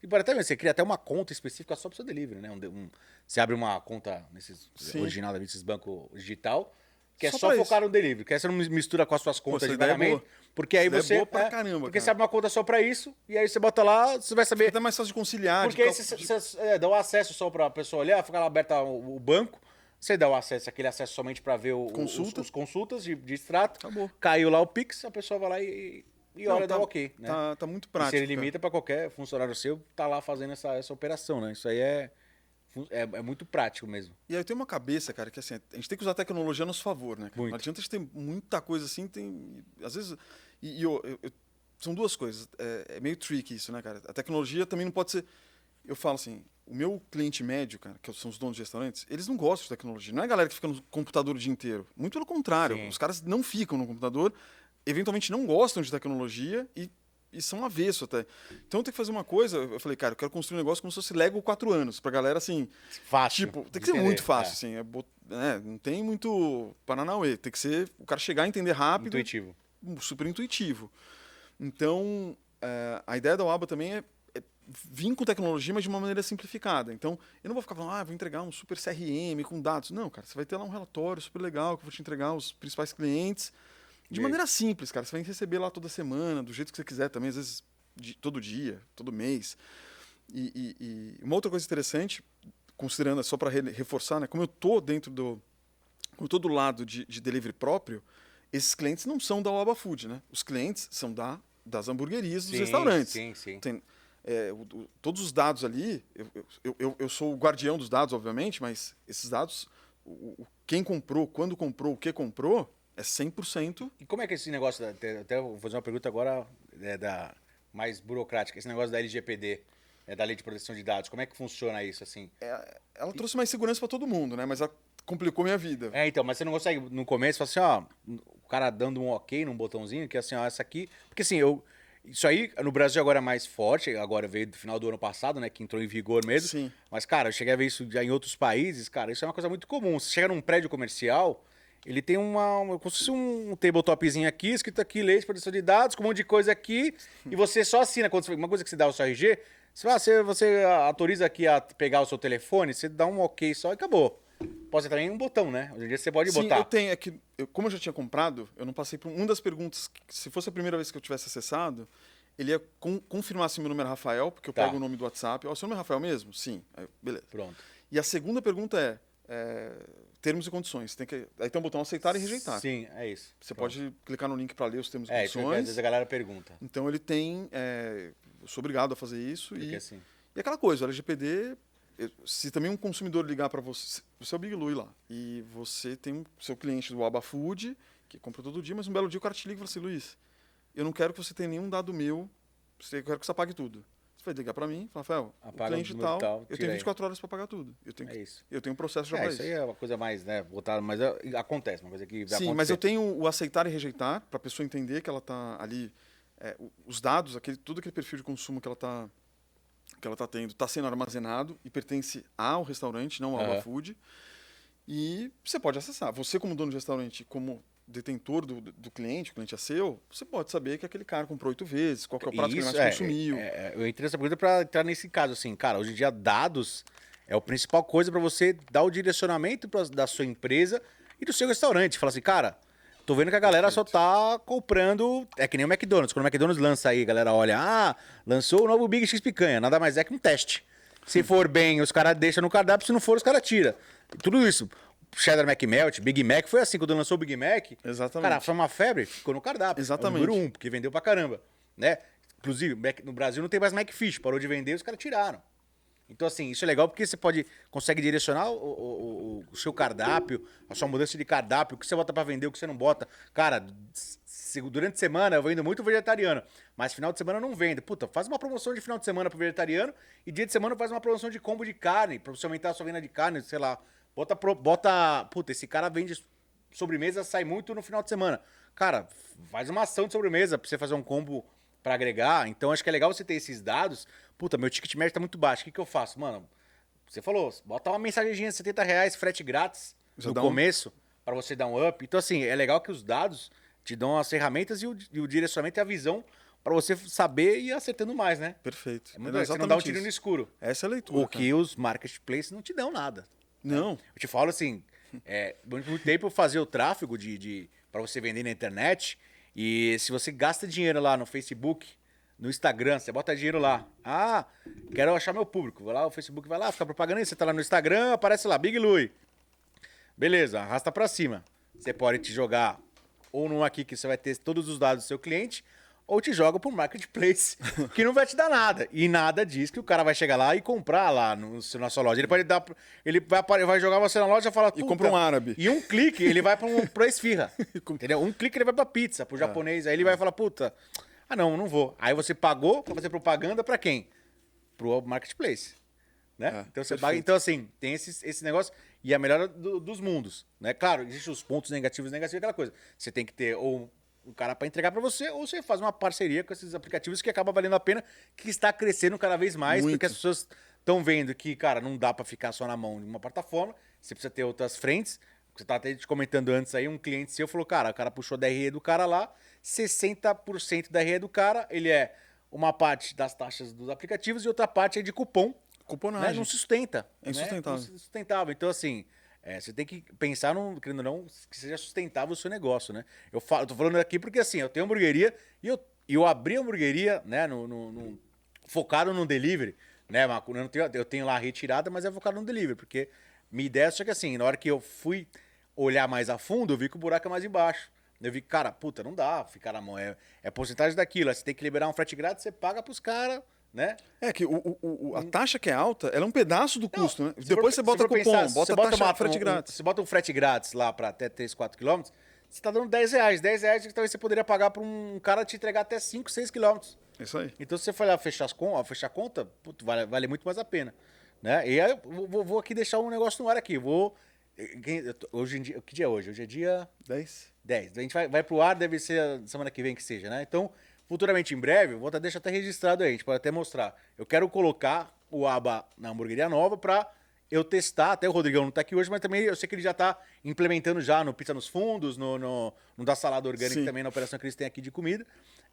E pode até você cria até uma conta específica só pro seu delivery, né? Um, um- você abre uma conta nesses Sim. original da desses bancos digital, que é Só só, pra focar no delivery, que você não mistura com as suas contas essa de é pagamento. boa. Porque aí é você. boa pra é, caramba, Porque cara. você abre uma conta só pra isso, e aí você bota lá, você vai saber. Fica mais fácil de conciliar. Porque aí de você, cal- você, é, dá o acesso só pra pessoa olhar, fica lá aberta o, o banco. Você dá o acesso, aquele acesso somente pra ver o, Consulta. os, os consultas de, de extrato. Acabou. Caiu lá o Pix, a pessoa vai lá e, e Não, olha, tá- dá ok. Né? Tá, tá muito E prático. se ele limita pra qualquer funcionário seu, tá lá fazendo essa, essa operação, né? Isso aí é, é, é muito prático mesmo. E aí eu tenho uma cabeça, cara, que assim, a gente tem que usar a tecnologia a nosso favor, né? Não adianta a gente ter muita coisa assim, tem. Às vezes. E, e eu- eu- são duas coisas. É, é meio tricky isso, né, cara? A tecnologia também não pode ser. Eu falo assim, o meu cliente médio, cara, que são os donos de restaurantes, eles não gostam de tecnologia. Não é a galera que fica no computador o dia inteiro. Muito pelo contrário. Sim. Os caras não ficam no computador, eventualmente não gostam de tecnologia e, e são avesso até. Então tem que fazer uma coisa. Eu falei, cara, eu quero construir um negócio como se fosse Lego 4 anos, pra galera assim. Fácil. Tipo, tem que de ser entender, muito fácil, é. assim. É, é, não tem muito Paranauê. Tem que ser o cara chegar entender rápido, Intuitivo. Super intuitivo. Então, é, a ideia da Waba também é, é vir com tecnologia, mas de uma maneira simplificada. Então, eu não vou ficar falando, ah, vou entregar um super CRM com dados. Não, cara, você vai ter lá um relatório super legal que eu vou te entregar os principais clientes. De E aí? maneira simples, cara. Você vai receber lá toda semana, do jeito que você quiser também, às vezes de- todo dia, todo mês. E, e- e uma outra coisa interessante, considerando, só para reforçar, né, como eu tô dentro do. Como eu tô do lado de, de delivery próprio, esses clientes não são da Oaba Food, né? Os clientes são da, das hamburguerias dos Sim, restaurantes. Sim, sim. Tem, é, o- o- todos os dados ali, eu, eu, eu, eu sou o guardião dos dados, obviamente, mas esses dados, o, o- quem comprou, quando comprou, o que comprou, é 100%. E como é que esse negócio, da, até, até vou fazer uma pergunta agora é, da mais burocrática, esse negócio da LGPD, é, da Lei de Proteção de Dados, como é que funciona isso, assim? É, ela trouxe mais segurança para todo mundo, né? Mas ela complicou minha vida. É, então, mas você não consegue, no começo, falar assim, ó, o cara dando um ok num botãozinho, que assim, ó, essa aqui. Porque assim, eu. Isso aí no Brasil agora é mais forte, agora veio do final do ano passado, né? Que entrou em vigor mesmo. Sim. Mas, cara, eu cheguei a ver isso já em outros países, cara, isso é uma coisa muito comum. Você chega num prédio comercial, ele tem uma. uma como se fosse um tabletopzinho aqui, escrito aqui, lei de proteção de dados, com um monte de coisa aqui, e você só assina. Quando você, uma coisa que você dá o seu RG, você, ah, você, você autoriza aqui a pegar o seu telefone, você dá um ok só e acabou. Pode ser também um botão, né? Hoje em dia você pode Sim, botar. eu tenho. É que, eu- como eu já tinha comprado, eu não passei por. Uma das perguntas, que, se fosse a primeira vez que eu tivesse acessado, ele ia con- confirmar se meu nome era Rafael, porque eu Tá. pego o nome do WhatsApp. Ó, seu nome é Rafael mesmo? Sim. Aí, beleza. Pronto. E a segunda pergunta é, é, termos e condições. Tem que, aí tem um botão aceitar e rejeitar. Sim, é isso. Você Pronto. pode clicar no link para ler os termos e É, isso que às condições. vezes a galera pergunta. Então ele tem. é, eu sou obrigado a fazer isso. Porque E, assim. e aquela coisa, o LGPD. Se também um consumidor ligar para você, você é o Big Louie lá, e você tem um, seu cliente do Aba Food, que compra todo dia, mas um belo dia o cara te liga e fala assim, Luiz, eu não quero que você tenha nenhum dado meu, eu quero que você apague tudo. Você vai ligar para mim e falar, Rafael, o Apaga o cliente número tal, tal, eu tenho aí. 24 horas para pagar tudo. Eu tenho, É isso. eu tenho um processo já É, para isso isso. aí é uma coisa mais, né, botada, mas é- acontece, uma coisa que Sim, mas eu tenho o aceitar e rejeitar para a pessoa entender que ela está ali, é, o- os dados, aquele, todo aquele perfil de consumo que ela está que ela está tendo está sendo armazenado e pertence ao restaurante, não ao Aham. Alba Food. E você pode acessar. Você como dono de restaurante, como detentor do, do cliente, o cliente é seu, você pode saber que aquele cara comprou oito vezes, qual que é o prato que ele Isso, mais é, consumiu. é, é, eu entrei nessa pergunta para entrar nesse caso, assim, cara, hoje em dia dados é a principal coisa para você dar o direcionamento pra, da sua empresa e do seu restaurante. Fala assim, cara, tô vendo que a galera só tá comprando, é que nem o McDonald's, quando o McDonald's lança aí, a galera olha, ah, lançou o novo Big X Picanha, nada mais é que um teste. Se for bem, os caras deixam no cardápio, se não for, os caras tiram. Tudo isso. Cheddar McMelt, Big Mac, foi assim, quando lançou o Big Mac, Exatamente. Cara, foi uma febre, ficou no cardápio. Exatamente. É o número um, porque vendeu pra caramba. Né? Inclusive, no Brasil não tem mais McFish, parou de vender, os caras tiraram. Então, assim, isso é legal porque você pode consegue direcionar o, o- o- seu cardápio, a sua mudança de cardápio, o que você bota pra vender, o que você não bota. Cara, durante a semana eu vendo muito vegetariano, mas final de semana eu não vendo. Puta, faz uma promoção de final de semana pro vegetariano e dia de semana faz uma promoção de combo de carne, pra você aumentar a sua venda de carne, sei lá. Bota, bota, puta, esse cara vende sobremesa, sai muito no final de semana. Cara, faz uma ação de sobremesa pra você fazer um combo pra agregar. Então acho que é legal você ter esses dados. Puta, meu ticket médio tá muito baixo. O que, que eu faço? Mano, você falou, bota uma mensagenzinha de 70 reais, frete grátis Já no dá um- começo, pra você dar um up. Então, assim, é legal que os dados te dão as ferramentas e o, e o direcionamento e a visão para você saber e acertando mais, né? Perfeito. É muito É você não dá um tiro no isso. escuro. Essa é a leitura. O que os marketplaces não te dão nada. Não. Eu te falo assim, é, muito muito tempo eu fazia o tráfego de, de para você vender na internet e se você gasta dinheiro lá no Facebook, no Instagram, você bota dinheiro lá. Ah, quero achar meu público. Vai lá, o Facebook vai lá, fica propaganda aí, você tá lá no Instagram, aparece lá, Big Louie. Beleza, arrasta pra cima. Você pode te jogar ou num aqui que você vai ter todos os dados do seu cliente, ou te joga pro marketplace, que não vai te dar nada. E nada diz que o cara vai chegar lá e comprar lá no, na sua loja. Ele pode dar. Ele vai, vai jogar você na loja e falar. E compra um árabe. E um clique, ele vai pra, um, pra esfirra. entendeu? Um clique ele vai pra pizza, pro japonês. Aí ele vai falar, puta, ah não, não vou. Aí você pagou pra fazer propaganda pra quem? Pro marketplace. Né? É, então você perfeito. paga. Então, assim, tem esse, esse negócio. E a melhora do- dos mundos. Né? Claro, existem os pontos negativos e negativos, aquela coisa. Você tem que ter ou um cara pra entregar pra você, ou você faz uma parceria com esses aplicativos que acaba valendo a pena, que está crescendo cada vez mais, Muito. porque as pessoas estão vendo que, cara, não dá pra ficar só na mão de uma plataforma, você precisa ter outras frentes. Você tá até te comentando antes aí, um cliente seu falou, cara, o cara puxou da RE do cara lá, 60% da RE do cara, ele é uma parte das taxas dos aplicativos e outra parte é de cupom, né? Cuponagem. Não sustenta. É né? insustentável. Não sustentável. Então, assim, é, você tem que pensar, num, querendo ou não, que seja sustentável o seu negócio, né? Eu, falo, eu tô falando aqui porque, assim, eu tenho hamburgueria e eu, eu abri a hamburgueria, né, no, no- no- focado no delivery, né? Eu, não tenho, eu tenho lá a retirada, mas é focado no delivery, porque minha ideia é só que, assim, na hora que eu fui olhar mais a fundo, eu vi que o buraco é mais embaixo. Eu vi cara, puta, não dá ficar na mão. É, é porcentagem daquilo. Você tem que liberar um frete grátis, você paga pros caras, né? É que o, o- o- a taxa que é alta, ela é um pedaço do custo, né? Se Depois for- você bota cupom, pensar, bota você taxa uma- frete um- grátis. Você bota um frete grátis lá para até 3, 4 quilômetros, você tá dando 10 reais. 10 reais que talvez você poderia pagar para um cara te entregar até 5, 6 quilômetros. Isso aí. Então, se você for lá fechar, as con fechar a conta, puto, vale, vale muito mais a pena. Né? E aí, eu vou- vou, aqui deixar um negócio no ar aqui. Vou. Hoje em dia. Que dia é hoje? Hoje é dia 10? 10. A gente vai, vai pro ar, deve ser semana que vem que seja, né? Então, futuramente, em breve, vou até deixar até registrado aí, a gente pode até mostrar. Eu quero colocar o aba na hamburgueria nova pra eu testar, até o Rodrigão não tá aqui hoje, mas também eu sei que ele já tá implementando já no Pizza nos Fundos, no, no, no da Salada Orgânica Sim. também, na operação que eles têm aqui de comida.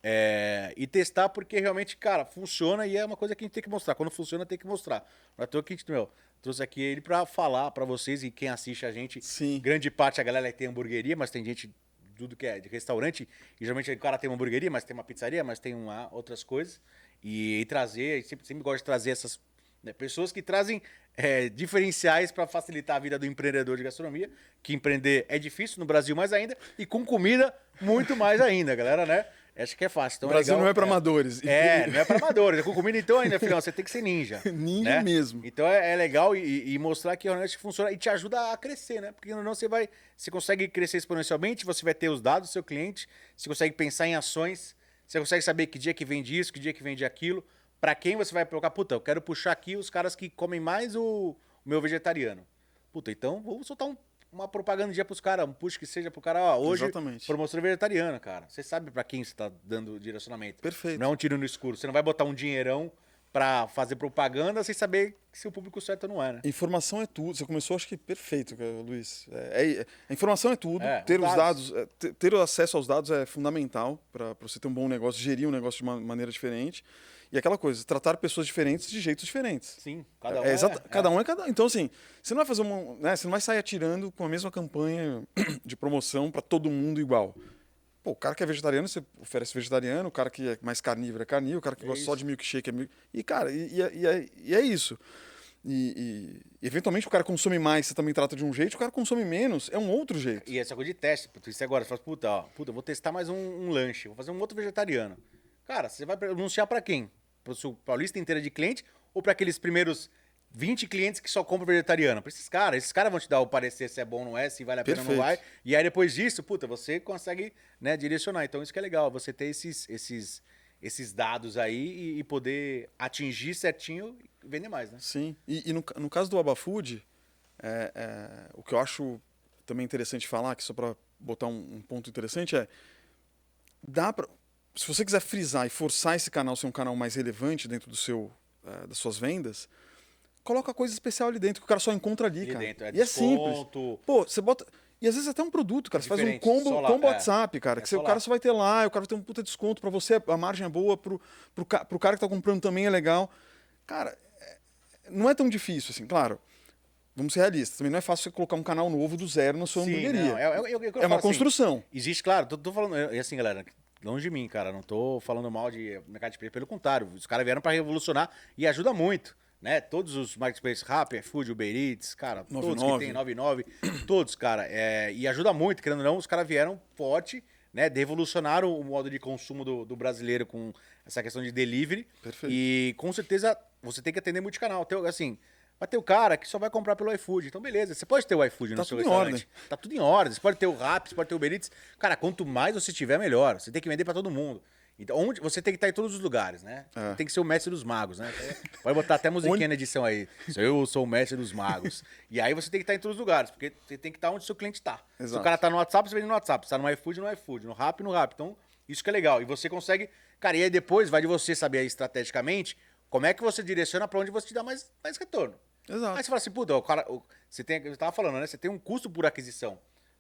É, e testar porque realmente, cara, funciona e é uma coisa que a gente tem que mostrar. Quando funciona, tem que mostrar. Não é toa que a gente, meu, trouxe aqui ele pra falar pra vocês e quem assiste a gente. Sim. Grande parte a galera tem hamburgueria, mas tem gente tudo que é de restaurante. E geralmente o cara tem uma hamburgueria, mas tem uma pizzaria, mas tem uma, outras coisas. E, e trazer, sempre, sempre gosto de trazer essas né, pessoas que trazem é, diferenciais para facilitar a vida do empreendedor de gastronomia. Que empreender é difícil no Brasil mais ainda, e com comida muito mais ainda, galera, né? Acho que é fácil. Então O Brasil legal, não é para amadores. E- é, não é pra amadores. Com comida, então, ainda, filhão, você tem que ser ninja. Ninja né? mesmo. Então é, é legal e, e mostrar que realmente funciona e te ajuda a crescer, né? Porque não você vai. Você consegue crescer exponencialmente, você vai ter os dados do seu cliente, você consegue pensar em ações, você consegue saber que dia que vende isso, que dia que vende aquilo. Pra quem você vai colocar, puta, eu quero puxar aqui os caras que comem mais o, o meu vegetariano. Puta, então vamos soltar um- uma propaganda pros caras, um push que seja pro cara, ó, hoje Exatamente. promoção vegetariana, cara. Você sabe pra quem você tá dando direcionamento. Perfeito. Não é um tiro no escuro. Você não vai botar um dinheirão pra fazer propaganda sem saber se o público certo não é, né? Informação é tudo. Você começou, acho que perfeito, Luiz. É, é- a informação é tudo. É, ter os dados. é, ter, ter o acesso aos dados é fundamental para você ter um bom negócio, gerir um negócio de uma maneira diferente. E aquela coisa, tratar pessoas diferentes de jeitos diferentes. Sim, cada um é, é, é. cada um é cada. Então assim, você não vai fazer uma, né, você não vai sair atirando com a mesma campanha de promoção para todo mundo igual. Pô, o cara que é vegetariano, você oferece vegetariano, o cara que é mais carnívoro é carnívoro, o cara que É gosta só isso. de milkshake é milk... E, cara, e, e é- e é, e é isso. E, e, eventualmente o cara consome mais, você também trata de um jeito, o cara consome menos, é um outro jeito. E essa coisa de teste, isso agora, você fala, puta, ó, puta, eu vou testar mais um, um lanche, vou fazer um outro vegetariano. Cara, você vai anunciar pra quem? Pro seu paulista inteira de cliente ou pra aqueles primeiros 20 clientes que só compram vegetariano? Pra esses caras, esses caras vão te dar o parecer se é bom ou não é, se vale a pena ou não vai. E aí depois disso, puta, você consegue, né, direcionar. Então isso que é legal, você ter esses esses esses dados aí e, e poder atingir certinho e vender mais, né? Sim. E, e no, no caso do Abafood, é, é, o que eu acho também interessante falar, aqui só para botar um, um ponto interessante, é dá pra, se você quiser frisar e forçar esse canal ser um canal mais relevante dentro do seu, eh, das suas vendas, coloca coisa especial ali dentro que o cara só encontra ali, Ali cara. dentro, é e é simples. desconto. Pô, você bota. E às vezes até um produto, cara. Você faz um combo, lá, combo é. WhatsApp, cara. É que você, o cara só vai ter lá, o cara vai ter um puta desconto pra você, a margem é boa, pro, pro, pro cara que tá comprando também é legal. Cara, é- não é tão difícil, assim, claro. Vamos ser realistas. Também não é fácil você colocar um canal novo do zero na sua Sim, hamburgueria. não, é, é, é, é eu É uma assim, construção. Existe, claro, tô, tô falando, e assim, galera, longe de mim, cara, não tô falando mal de mercado de preço, pelo contrário, os caras vieram para revolucionar e ajuda muito, né? Todos os marketplaces, Rappi, Food, Uber Eats, cara, todos que 99. tem, 99, todos, cara, é, e ajuda muito, querendo ou não, os caras vieram forte, né? Revolucionaram o modo de consumo do, do brasileiro com essa questão de delivery. Perfeito. E com certeza você tem que atender multicanal. Tem, assim, vai ter o cara que só vai comprar pelo iFood. Então, beleza, você pode ter o iFood no Tá seu tudo em restaurante. Tá tudo em ordem. Você pode ter o Rappi, você pode ter o Uber Eats. Cara, quanto mais você tiver, melhor. Você tem que vender pra todo mundo. Então, onde, você tem que estar em todos os lugares, né? É. Tem que ser o mestre dos magos, né? Pode botar até musiquinha Onde- na edição aí. Eu sou o mestre dos magos. e aí você tem que estar em todos os lugares, porque você tem que estar onde o seu cliente está. Se o cara tá no WhatsApp, você vende no WhatsApp. Se tá no iFood, no iFood. No Rappi, no Rappi. Então, isso que é legal. E você consegue... Cara, e aí depois vai de você saber aí estrategicamente como é que você direciona pra onde você te dá mais, mais retorno. Exato. Aí você fala assim, puta, o cara, o- você tem, eu tava falando, né? Você tem um custo por aquisição,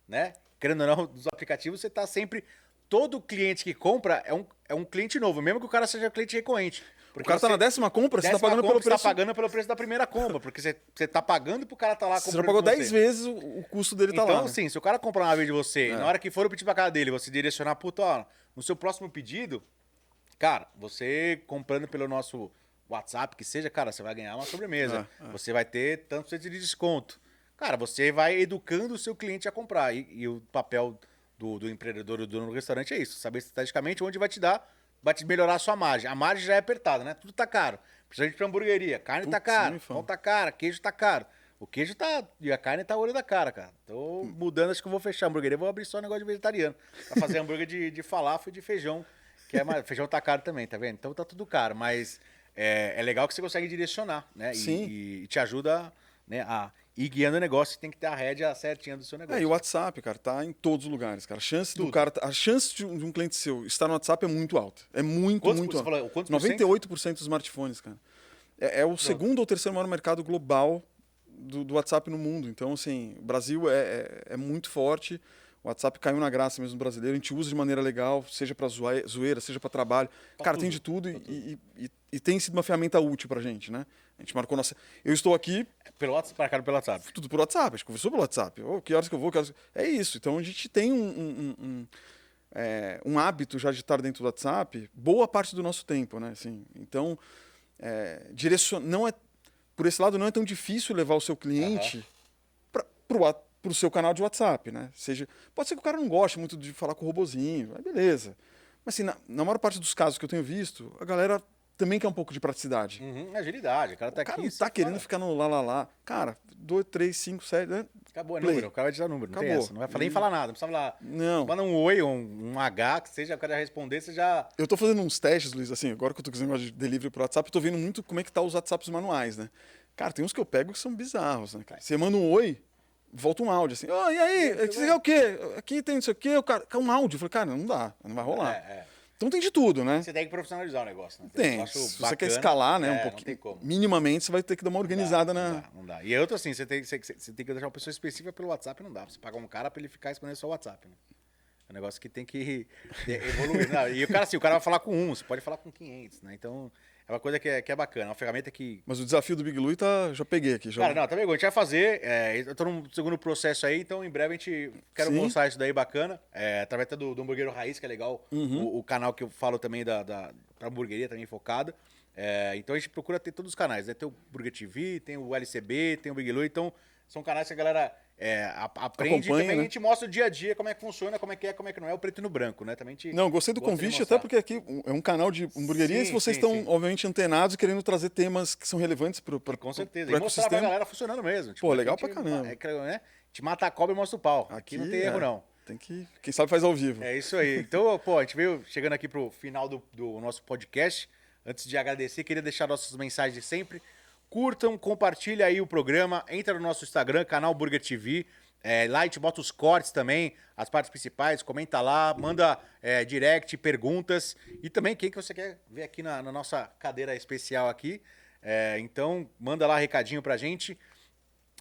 né? Querendo ou não, dos aplicativos, você tá sempre. Todo cliente que compra é um, é um cliente novo, mesmo que o cara seja cliente recorrente. O cara tá na décima compra, você tá décima pagando compra, pelo você preço. tá pagando pelo preço da primeira compra, porque você, você tá pagando pro cara tá lá Você comprando. já pagou com 10 você. vezes o, o custo dele tá então, lá. né? assim, se o cara comprar uma vez de você, É. na hora que for o pedir pra casa dele, você direcionar, puta, ó, no seu próximo pedido, cara, você comprando pelo nosso WhatsApp, que seja, cara, você vai ganhar uma sobremesa. É, é. Você vai ter tanto de desconto. Cara, você vai educando o seu cliente a comprar. E, e o papel do, do empreendedor, do dono do restaurante é isso: saber estrategicamente onde vai te dar, vai te melhorar a sua margem. A margem já é apertada, né? Tudo tá caro. Principalmente pra hamburgueria. Carne tá Putz, nem cara, pão tá cara, queijo tá caro. O queijo tá. E a carne tá olho da cara, cara. Tô mudando, acho que eu vou fechar a hamburgueria. Vou abrir só um negócio de vegetariano. Pra fazer hambúrguer de, de falafel e de feijão. Que é mais, feijão tá caro também, tá vendo? Então tá tudo caro. Mas é, é legal que você consegue direcionar, né? E, Sim. E, e te ajuda né, a ir guiando o negócio. Tem que ter a rédea certinha do seu negócio. É, e o WhatsApp, cara, tá em todos os lugares, cara. A chance do cara, a chance de um, cliente seu estar no WhatsApp é muito alta. É muito, Quantos muito alta. falou, quantos por cento? 98% dos smartphones, cara. É, é o segundo ou terceiro maior mercado global do, do WhatsApp no mundo. Então, assim, o Brasil é, é, é muito forte. O WhatsApp caiu na graça mesmo brasileiro. A gente usa de maneira legal, seja para zoeira, seja para trabalho. Pra cara, tudo, tem de tudo e, e- e- e tem sido uma ferramenta útil pra gente, né? A gente marcou nossa. Eu estou aqui Pelo WhatsApp, para cara pelo WhatsApp. tudo por WhatsApp, a gente conversou pelo WhatsApp. Ô, que horas que eu vou? Que horas... É isso. Então a gente tem um, um, um- um, é, um hábito já de estar dentro do WhatsApp boa parte do nosso tempo, né? Assim, então, é, direcion... não é por esse lado não é tão difícil levar o seu cliente para o seu canal de WhatsApp, né? Seja, pode ser que o cara não goste muito de falar com o robozinho, beleza. Mas assim, na, na maior parte dos casos que eu tenho visto, a galera também quer um pouco de praticidade. Uhum, agilidade. O cara tá O cara aqui. não tá querendo fala. ficar no lá, lá, lá. Cara, 2, 3, 5, 7, né? Acabou, é Play. número. O cara vai te dar número. Não tem Acabou. essa. Não vai nem falar nada. Não precisa falar. Não. Manda um oi, um, um H, que seja, o cara responder, você já. Eu tô fazendo uns testes, Luiz, assim, agora que eu tô negócio de delivery pro WhatsApp, eu tô vendo muito como é que tá os WhatsApps manuais, né? Cara, tem uns que eu pego que são bizarros, né? cara? Você manda um oi, volta um áudio, assim, ó, e aí, você quer o quê? Aqui tem não sei o quê, o cara, um áudio. Eu falei, cara, não dá, não vai rolar. É, é. Então tem de tudo, né? Você tem que profissionalizar o negócio, né? Tem. Acho Se você bacana. quer escalar, né, É, um Não pouquinho, minimamente, você vai ter que dar uma organizada não na... Dá, não dá. E é outro assim, você tem, você, você tem que deixar uma pessoa específica pelo WhatsApp, não dá. Você pagar um cara pra ele ficar respondendo só o WhatsApp, né? É um negócio que tem que evoluir. Não, e o cara, assim, o cara vai falar com um, você pode falar com 500, né? Então, é uma coisa que é, que é bacana. É uma ferramenta que Mas o desafio do Big Louie tá, já peguei aqui. Já... Cara, não, tá bem, a gente vai fazer. é, eu tô num segundo processo aí, então em breve a gente quero Sim. mostrar isso daí bacana. É, através até do, do Hamburguero Raiz, que é legal. Uhum. O, o canal que eu falo também da, da hamburgueria também focada. É, então a gente procura ter todos os canais, né? Tem o Burger TV, tem o LCB, tem o Big Lou, então são canais que a galera é, aprende e Acompanha, também né? a gente mostra o dia a dia como é que funciona, como é que é, como é que não é, o preto e no branco, né? Também Não, gostei do convite, até porque aqui é um canal de hamburgueria e Sim, vocês sim, estão, sim. obviamente, antenados e querendo trazer temas que são relevantes para o Com certeza. pro e mostrar pra galera funcionando mesmo. Tipo, Pô, legal gente- pra caramba. É, que, né? Te mata a cobra e mostra o pau. Aqui, não tem é, erro, não. Tem que. Quem sabe faz ao vivo. É isso aí. Então, pô, a gente veio chegando aqui pro final do, do nosso podcast. Antes de agradecer, queria deixar nossas mensagens de sempre. Curtam, compartilhem aí o programa, entra no nosso Instagram, canal Burger TV. É, lá a gente bota os cortes também, as partes principais, comenta lá, manda é, direct, perguntas. E também quem que você quer ver aqui na, na nossa cadeira especial aqui. É, então, manda lá recadinho pra gente.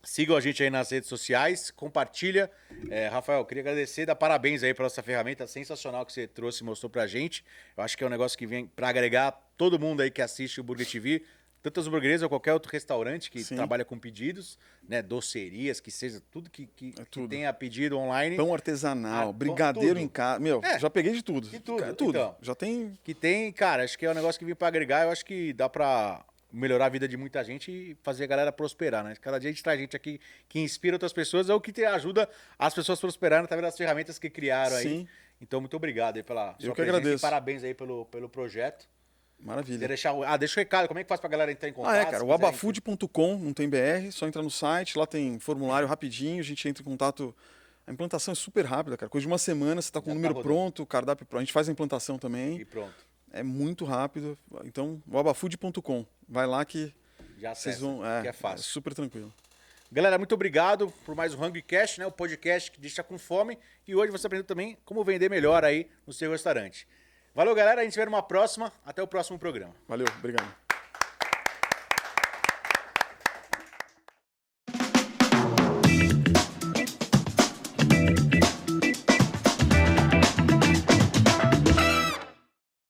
Sigam a gente aí nas redes sociais, compartilha. É, Rafael, queria agradecer, dar parabéns aí pela essa ferramenta sensacional que você trouxe e mostrou pra gente. Eu acho que é um negócio que vem para agregar todo mundo aí que assiste o Burger TV, tanto as hamburguerias ou qualquer outro restaurante que Sim. trabalha com pedidos, né, docerias, que seja tudo que, que, É que tudo. tenha pedido online, Pão artesanal, Ah, brigadeiro tudo. em casa. Meu, É. já peguei de tudo. De tudo, Cara, tudo. então. Já tem. que tem, cara, acho que é um negócio que vem pra agregar, eu acho que dá pra melhorar a vida de muita gente e fazer a galera prosperar, né? Cada dia a gente traz gente aqui que inspira outras pessoas ou que te ajuda as pessoas prosperarem através das ferramentas que criaram aí. Sim. Então, muito obrigado aí pela sua Eu que presença e agradeço. parabéns aí pelo, pelo projeto. Maravilha. deixar, ah, deixa o recado, como é que faz pra galera entrar em contato? Ah, é, cara. O abafood.com, não tem BR, só entra no site, lá tem formulário rapidinho, a gente entra em contato. A implantação é super rápida, cara. Coisa de uma semana, você tá com Já o tá número rodando. pronto, o cardápio pronto. A gente faz a implantação E também. pronto, É muito rápido. Então, o abafood.com. Vai lá que já vocês acessa, vão. É, que é fácil. super tranquilo. Galera, muito obrigado por mais um Hungrycast, né? O podcast que deixa com fome. E hoje você aprendeu também como vender melhor aí no seu restaurante. Valeu, galera. A gente se vê numa próxima. Até o próximo programa. Valeu, obrigado.